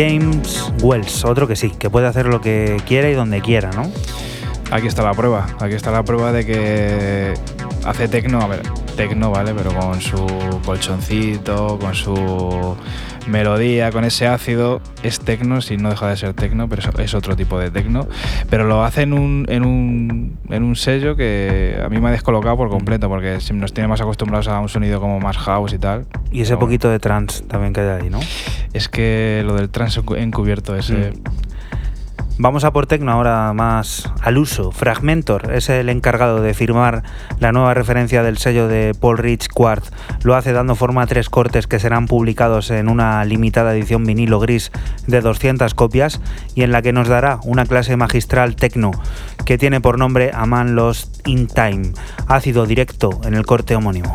James Wells, otro que sí, que puede hacer lo que quiera y donde quiera, ¿no? Aquí está la prueba. Aquí está la prueba de que hace tecno, a ver, tecno, ¿vale? Pero con su colchoncito, con su melodía, con ese ácido, es tecno, si no deja de ser tecno, pero es- otro tipo de tecno. Pero lo hace en un, en un, en un sello que a mí me ha descolocado por completo, porque nos tiene más acostumbrados a un sonido como más house y tal. Y ese bueno, poquito de trance también que hay ahí, ¿no? Es que lo del encu- encubierto ese. Vamos a por Tecno ahora más al uso. Fragmentor es el encargado de firmar la nueva referencia del sello de Paul Rich Quartz. Lo hace dando forma a tres cortes que serán publicados en una limitada edición vinilo gris de 200 copias y en la que nos dará una clase magistral Tecno que tiene por nombre A Man Lost in Time. Ácido directo en el corte homónimo.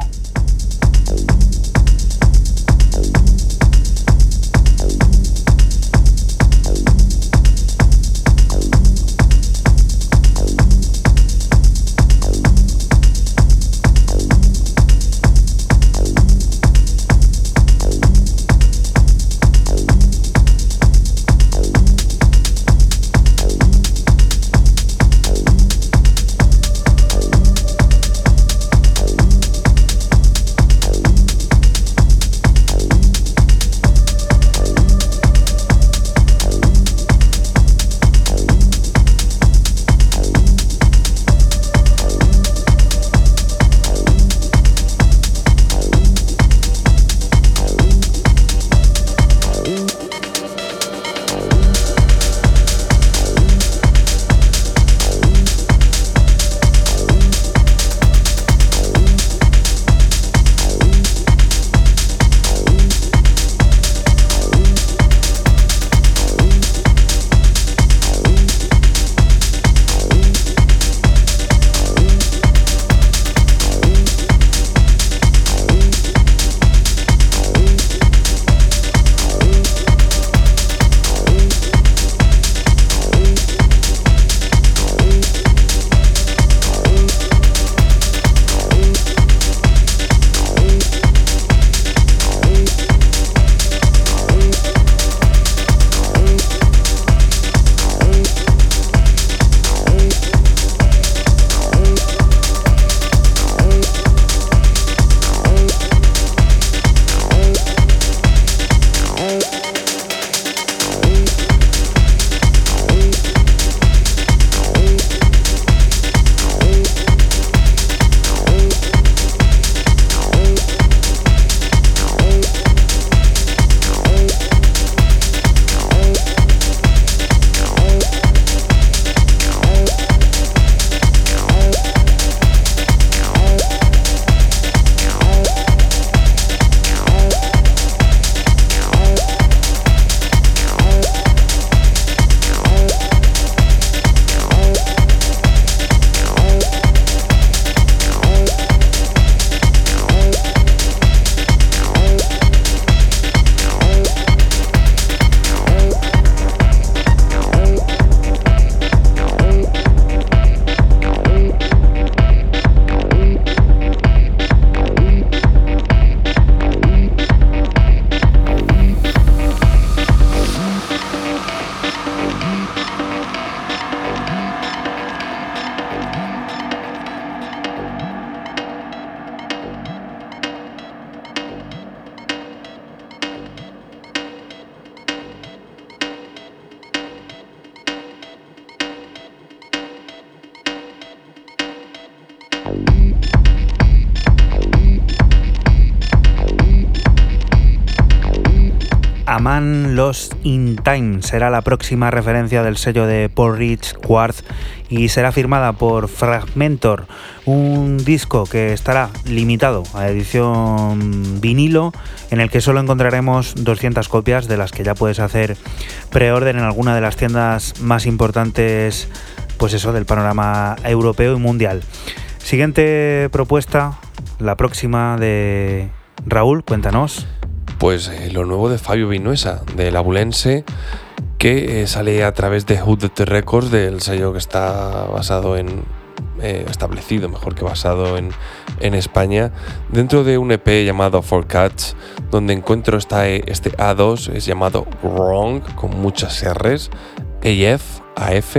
Lost in Time será la próxima referencia del sello de Rich Quartz y será firmada por Fragmentor, un disco que estará limitado a edición vinilo en el que solo encontraremos 200 copias de las que ya puedes hacer preorden en alguna de las tiendas más importantes pues eso del panorama europeo y mundial. Siguiente propuesta, la próxima de Raúl, cuéntanos. Pues eh, lo nuevo de Fabio Vinuesa, del Abulense, que eh, sale a través de Hood Records, del sello que está basado en. eh, establecido, mejor que basado en, en España, dentro de un EP llamado For Cats, donde encuentro esta, eh, este A2, es llamado Wrong, con muchas R's, AF, AF,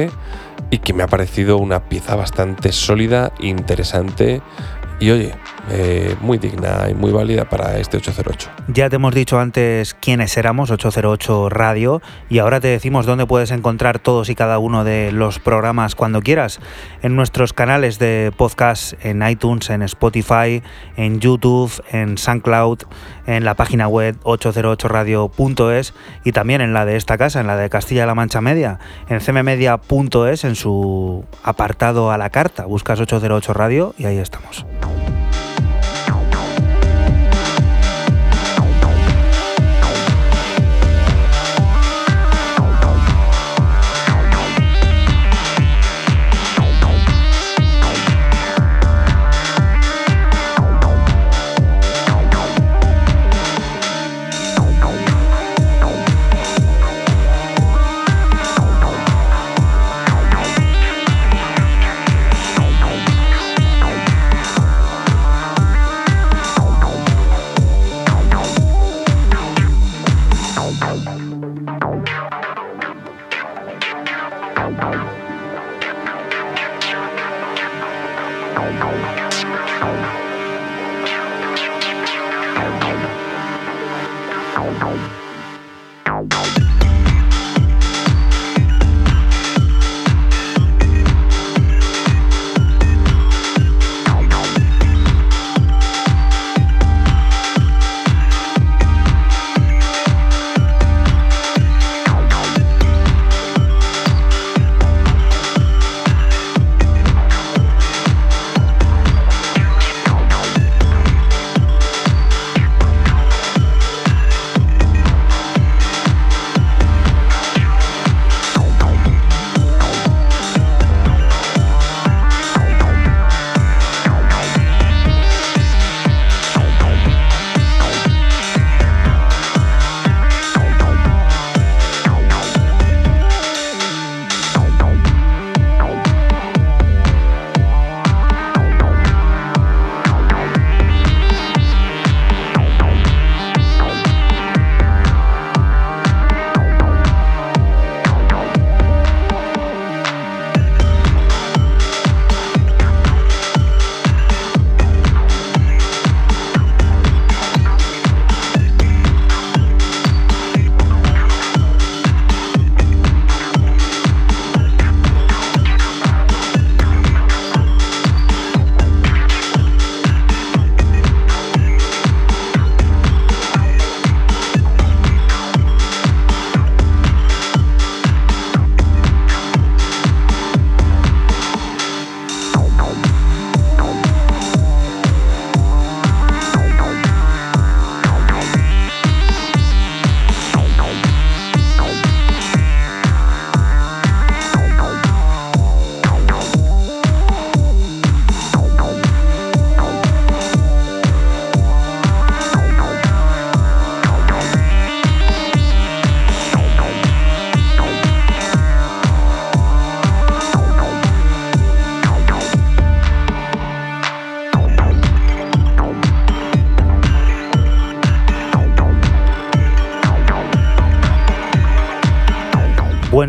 y que me ha parecido una pieza bastante sólida, interesante y oye, eh, muy digna y muy válida para este 808. Ya te hemos dicho antes quiénes éramos, 808 Radio, y ahora te decimos dónde puedes encontrar todos y cada uno de los programas cuando quieras. En nuestros canales de podcast, en iTunes, en Spotify, en YouTube, en SoundCloud, en la página web 808radio.es y también en la de esta casa, en la de Castilla-La Mancha Media, en cmmedia.es, en su apartado a la carta. Buscas 808 Radio y ahí estamos.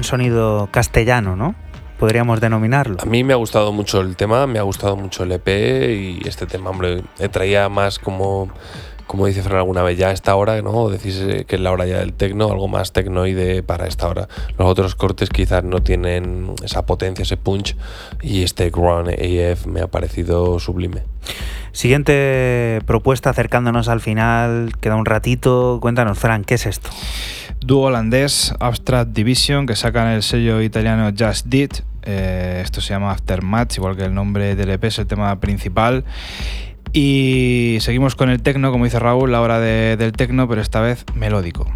Sonido castellano, ¿no? Podríamos denominarlo. A mí me ha gustado mucho el tema, me ha gustado mucho el EP y este tema, hombre, me traía más como, como dice Fran alguna vez, ya a esta hora, ¿no? Decís eh, que es la hora ya del tecno, algo más tecnoide para esta hora. Los otros cortes quizás no tienen esa potencia, ese punch y este Ground AF me ha parecido sublime. Siguiente propuesta, acercándonos al final, queda un ratito. Cuéntanos, Fran, ¿qué es esto? Dúo holandés Abstract Division que sacan el sello italiano Just Did. Eh, esto se llama Aftermatch, igual que el nombre del EP es el tema principal. Y seguimos con el techno, como dice Raúl, la hora de- del techno, pero esta vez melódico.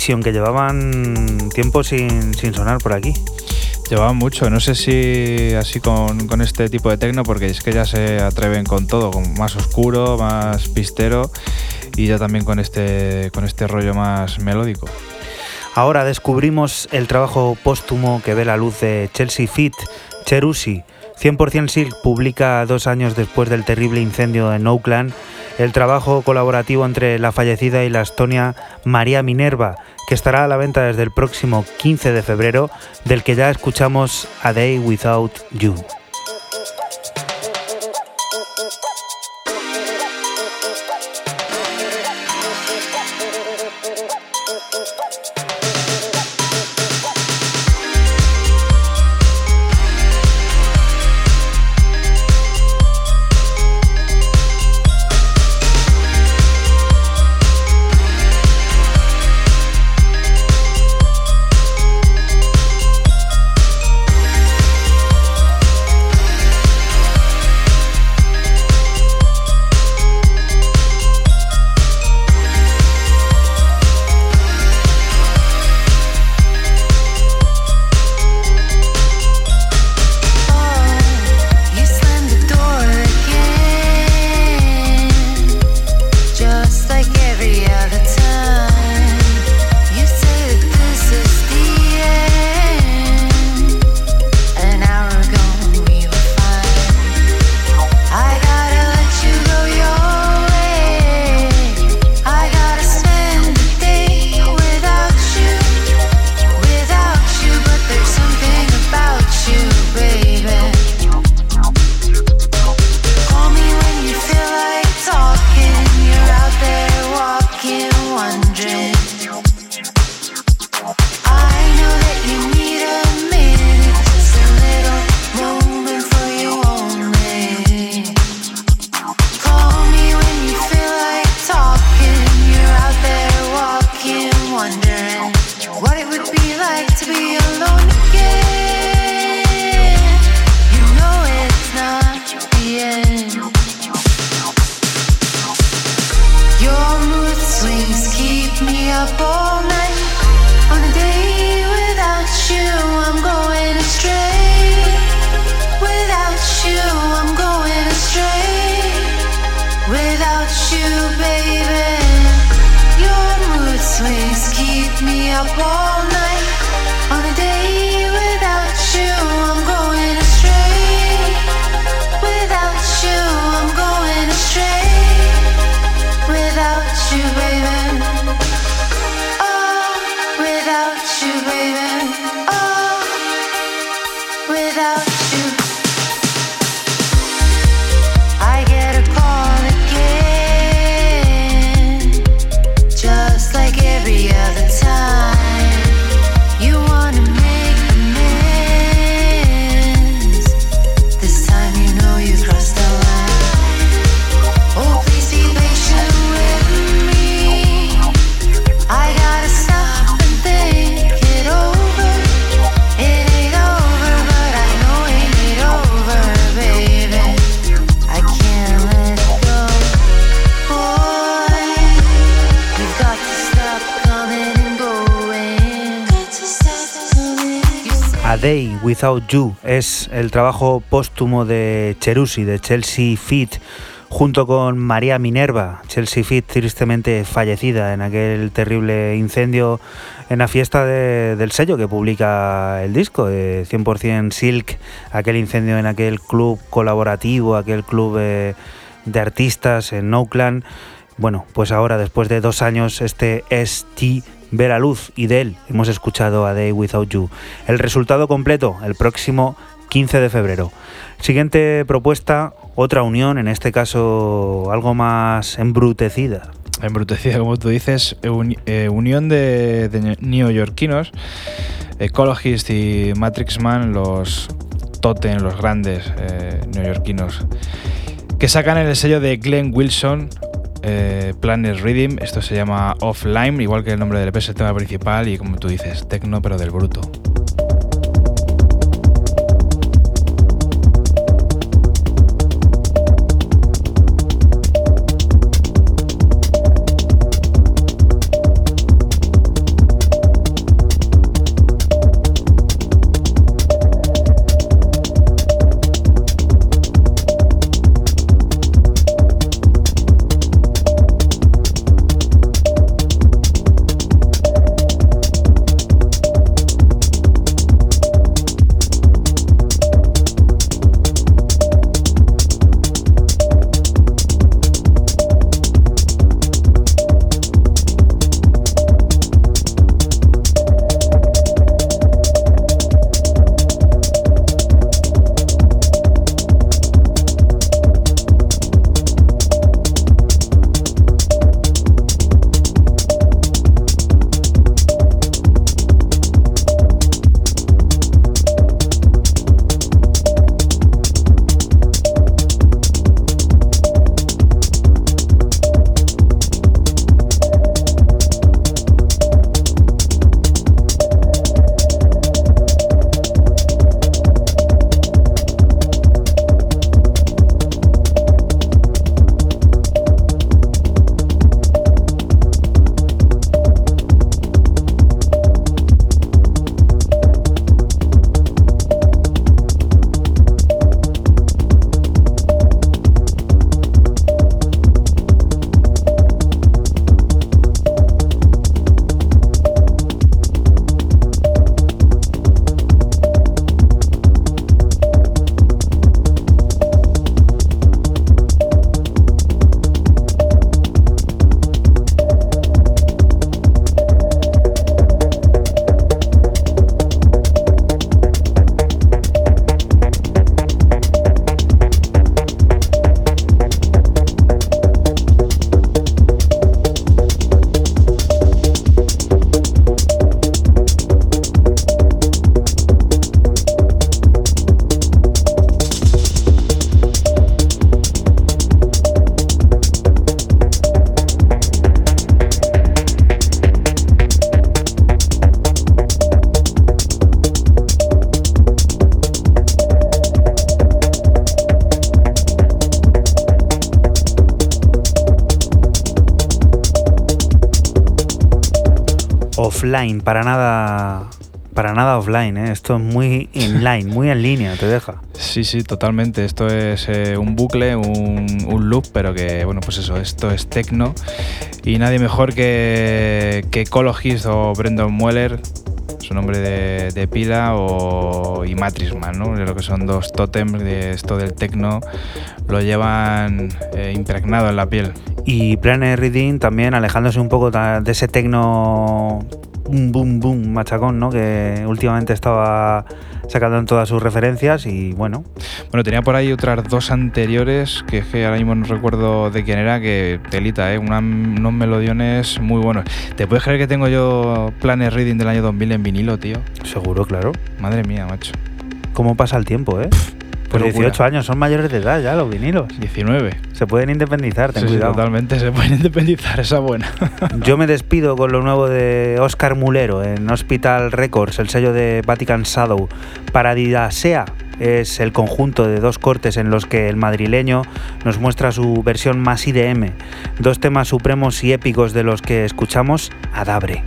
Que llevaban tiempo sin, sin sonar por aquí. Llevaban mucho, no sé si así con, con este tipo de tecno, porque es que ya se atreven con todo, con más oscuro, más pistero y ya también con este, con este rollo más melódico. Ahora descubrimos el trabajo póstumo que ve la luz de Chelsea Fit, Cherusi. 100% Silk publica dos años después del terrible incendio en Oakland el trabajo colaborativo entre la fallecida y la estonia María Minerva, que estará a la venta desde el próximo 15 de febrero, del que ya escuchamos A Day Without You. me up all night. Without You es el trabajo póstumo de Cherusi, de Chelsea Fit, junto con María Minerva, Chelsea Fit tristemente fallecida en aquel terrible incendio en la fiesta del sello que publica el disco, de 100% Silk, aquel incendio en aquel club colaborativo, aquel club de, de artistas en Oakland. Bueno, pues ahora después de dos años este ST ve la luz y de él hemos escuchado a Day Without You. El resultado completo el próximo 15 de febrero. Siguiente propuesta, otra unión, en este caso algo más embrutecida. Embrutecida, como tú dices, eh, unión de, neoyorquinos, Ecologist y Matrix Man, los totem, los grandes eh, neoyorquinos, que sacan el sello de Glenn Wilson eh, Planet Reading. Esto se llama Offline, igual que el nombre del EP es el tema principal y como tú dices, tecno pero del bruto. Para nada Para nada offline, ¿eh? esto es muy inline, muy en línea, te deja. Sí, sí, totalmente. Esto es eh, un bucle, un, un, loop, pero que, bueno, pues eso, esto es techno. Y nadie mejor que, que Ecologist o Brendan Mueller, su nombre de, de pila, o, y Matrisman, ¿no? Lo que son dos tótems de esto del techno, lo llevan eh, impregnado en la piel. Y Planet Reading también alejándose un poco de ese techno boom, boom, boom, machacón, ¿no? Que últimamente estaba sacando en todas sus referencias y bueno. Bueno, tenía por ahí otras dos anteriores que, que ahora mismo no recuerdo de quién era, que telita, ¿eh? Una, unos melodiones muy buenos. ¿Te puedes creer que tengo yo Planet Reading del año 2000 en vinilo, tío? Seguro, claro. Madre mía, macho. ¿Cómo pasa el tiempo, eh? Pues 18 años, son mayores de edad ya los vinilos. 19. Se pueden independizar, ten Sí, sí, cuidado. totalmente, se pueden independizar, esa buena. [LAUGHS] Yo me despido con lo nuevo de Oscar Mulero en Hospital Records, el sello de Vatican Shadow. Paradidasea es el conjunto de dos cortes en los que el madrileño nos muestra su versión más IDM. Dos temas supremos y épicos de los que escuchamos Adabre.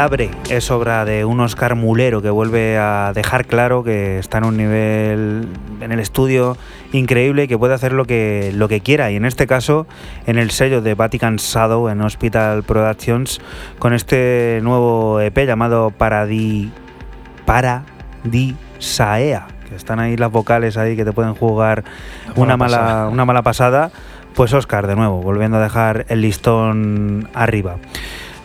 Adabre es obra de un Oscar Mulero que vuelve a dejar claro que está en un nivel en el estudio increíble y que puede hacer lo que, lo que quiera. Y en este caso, en el sello de Vatican Shadow, en Hospital Productions, con este nuevo EP llamado Paradi, Paradisaea, que están ahí las vocales ahí que te pueden jugar una mala, una mala pasada. Pues Oscar, de nuevo, volviendo a dejar el listón arriba.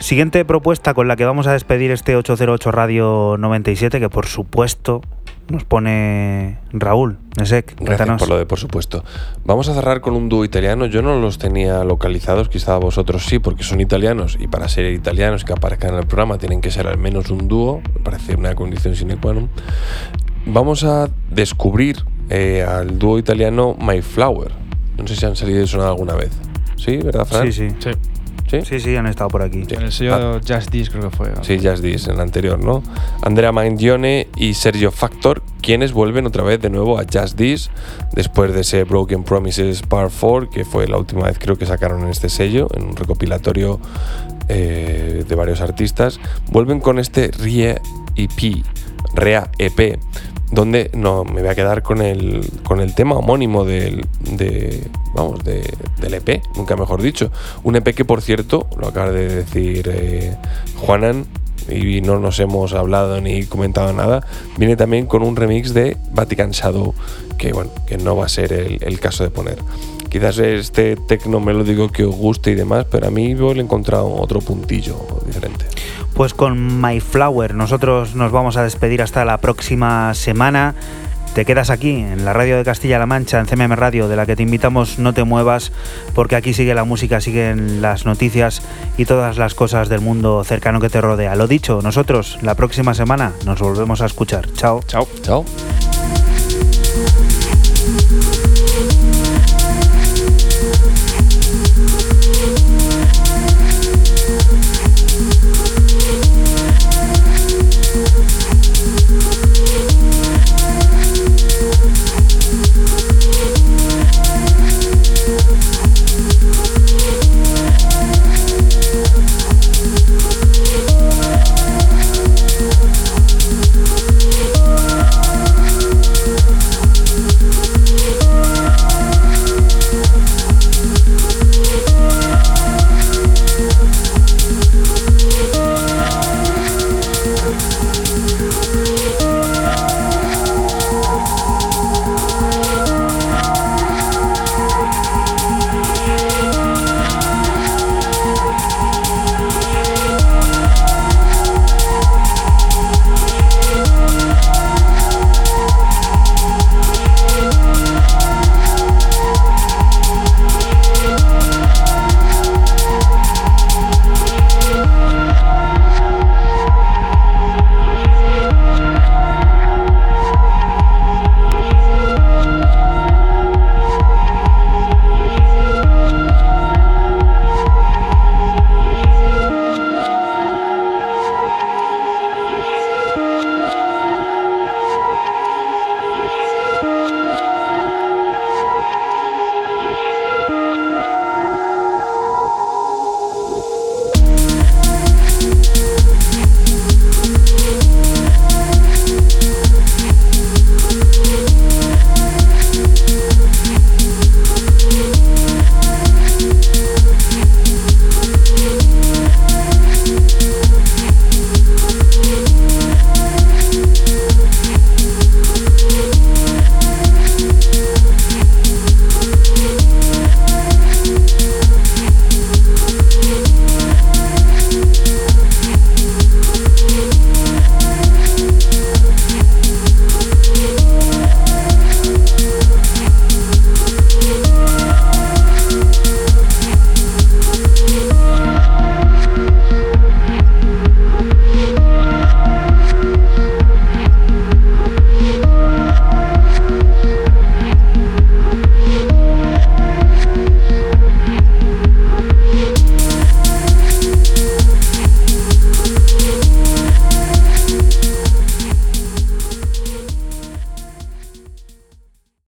Siguiente propuesta con la que vamos a despedir este 808 Radio 97, que por supuesto nos pone Raúl Nesek. Gracias por lo de por supuesto. Vamos a cerrar con un dúo italiano. Yo no los tenía localizados, quizá vosotros sí, porque son italianos y para ser italianos que aparezcan en el programa tienen que ser al menos un dúo. Me parece una condición sine qua non. Vamos a descubrir eh, al dúo italiano My Flower. No sé si han salido de sonar alguna vez. ¿Sí? ¿Verdad, Fran? Sí, sí. Sí. ¿Sí? Sí, sí, han estado por aquí. En el sello Just This creo que fue. Ah. Sí, Just This, en el anterior, ¿no? Andrea Mangione y Sergio Factor, quienes vuelven otra vez de nuevo a Just This, después de ese Broken Promises Part 4, que fue la última vez creo que sacaron en este sello, en un recopilatorio eh, de varios artistas. Vuelven con este RIE EP, REA EP, donde no me voy a quedar con el, con el tema homónimo del, de, vamos, de- del EP, nunca mejor dicho. Un EP que, por cierto, lo acaba de decir eh, Juanan, y no nos hemos hablado ni comentado nada, viene también con un remix de Vatican Shadow, que bueno, que no va a ser el, el caso de poner. Quizás este tecno melódico que os guste y demás, pero a mí yo le he encontrado otro puntillo diferente. Pues con My Flower nosotros nos vamos a despedir hasta la próxima semana. Te quedas aquí en la radio de Castilla-La Mancha, en CMM Radio, de la que te invitamos no te muevas, porque aquí sigue la música, siguen las noticias y todas las cosas del mundo cercano que te rodea. Lo dicho, nosotros la próxima semana nos volvemos a escuchar. Chao. Chao. Chao.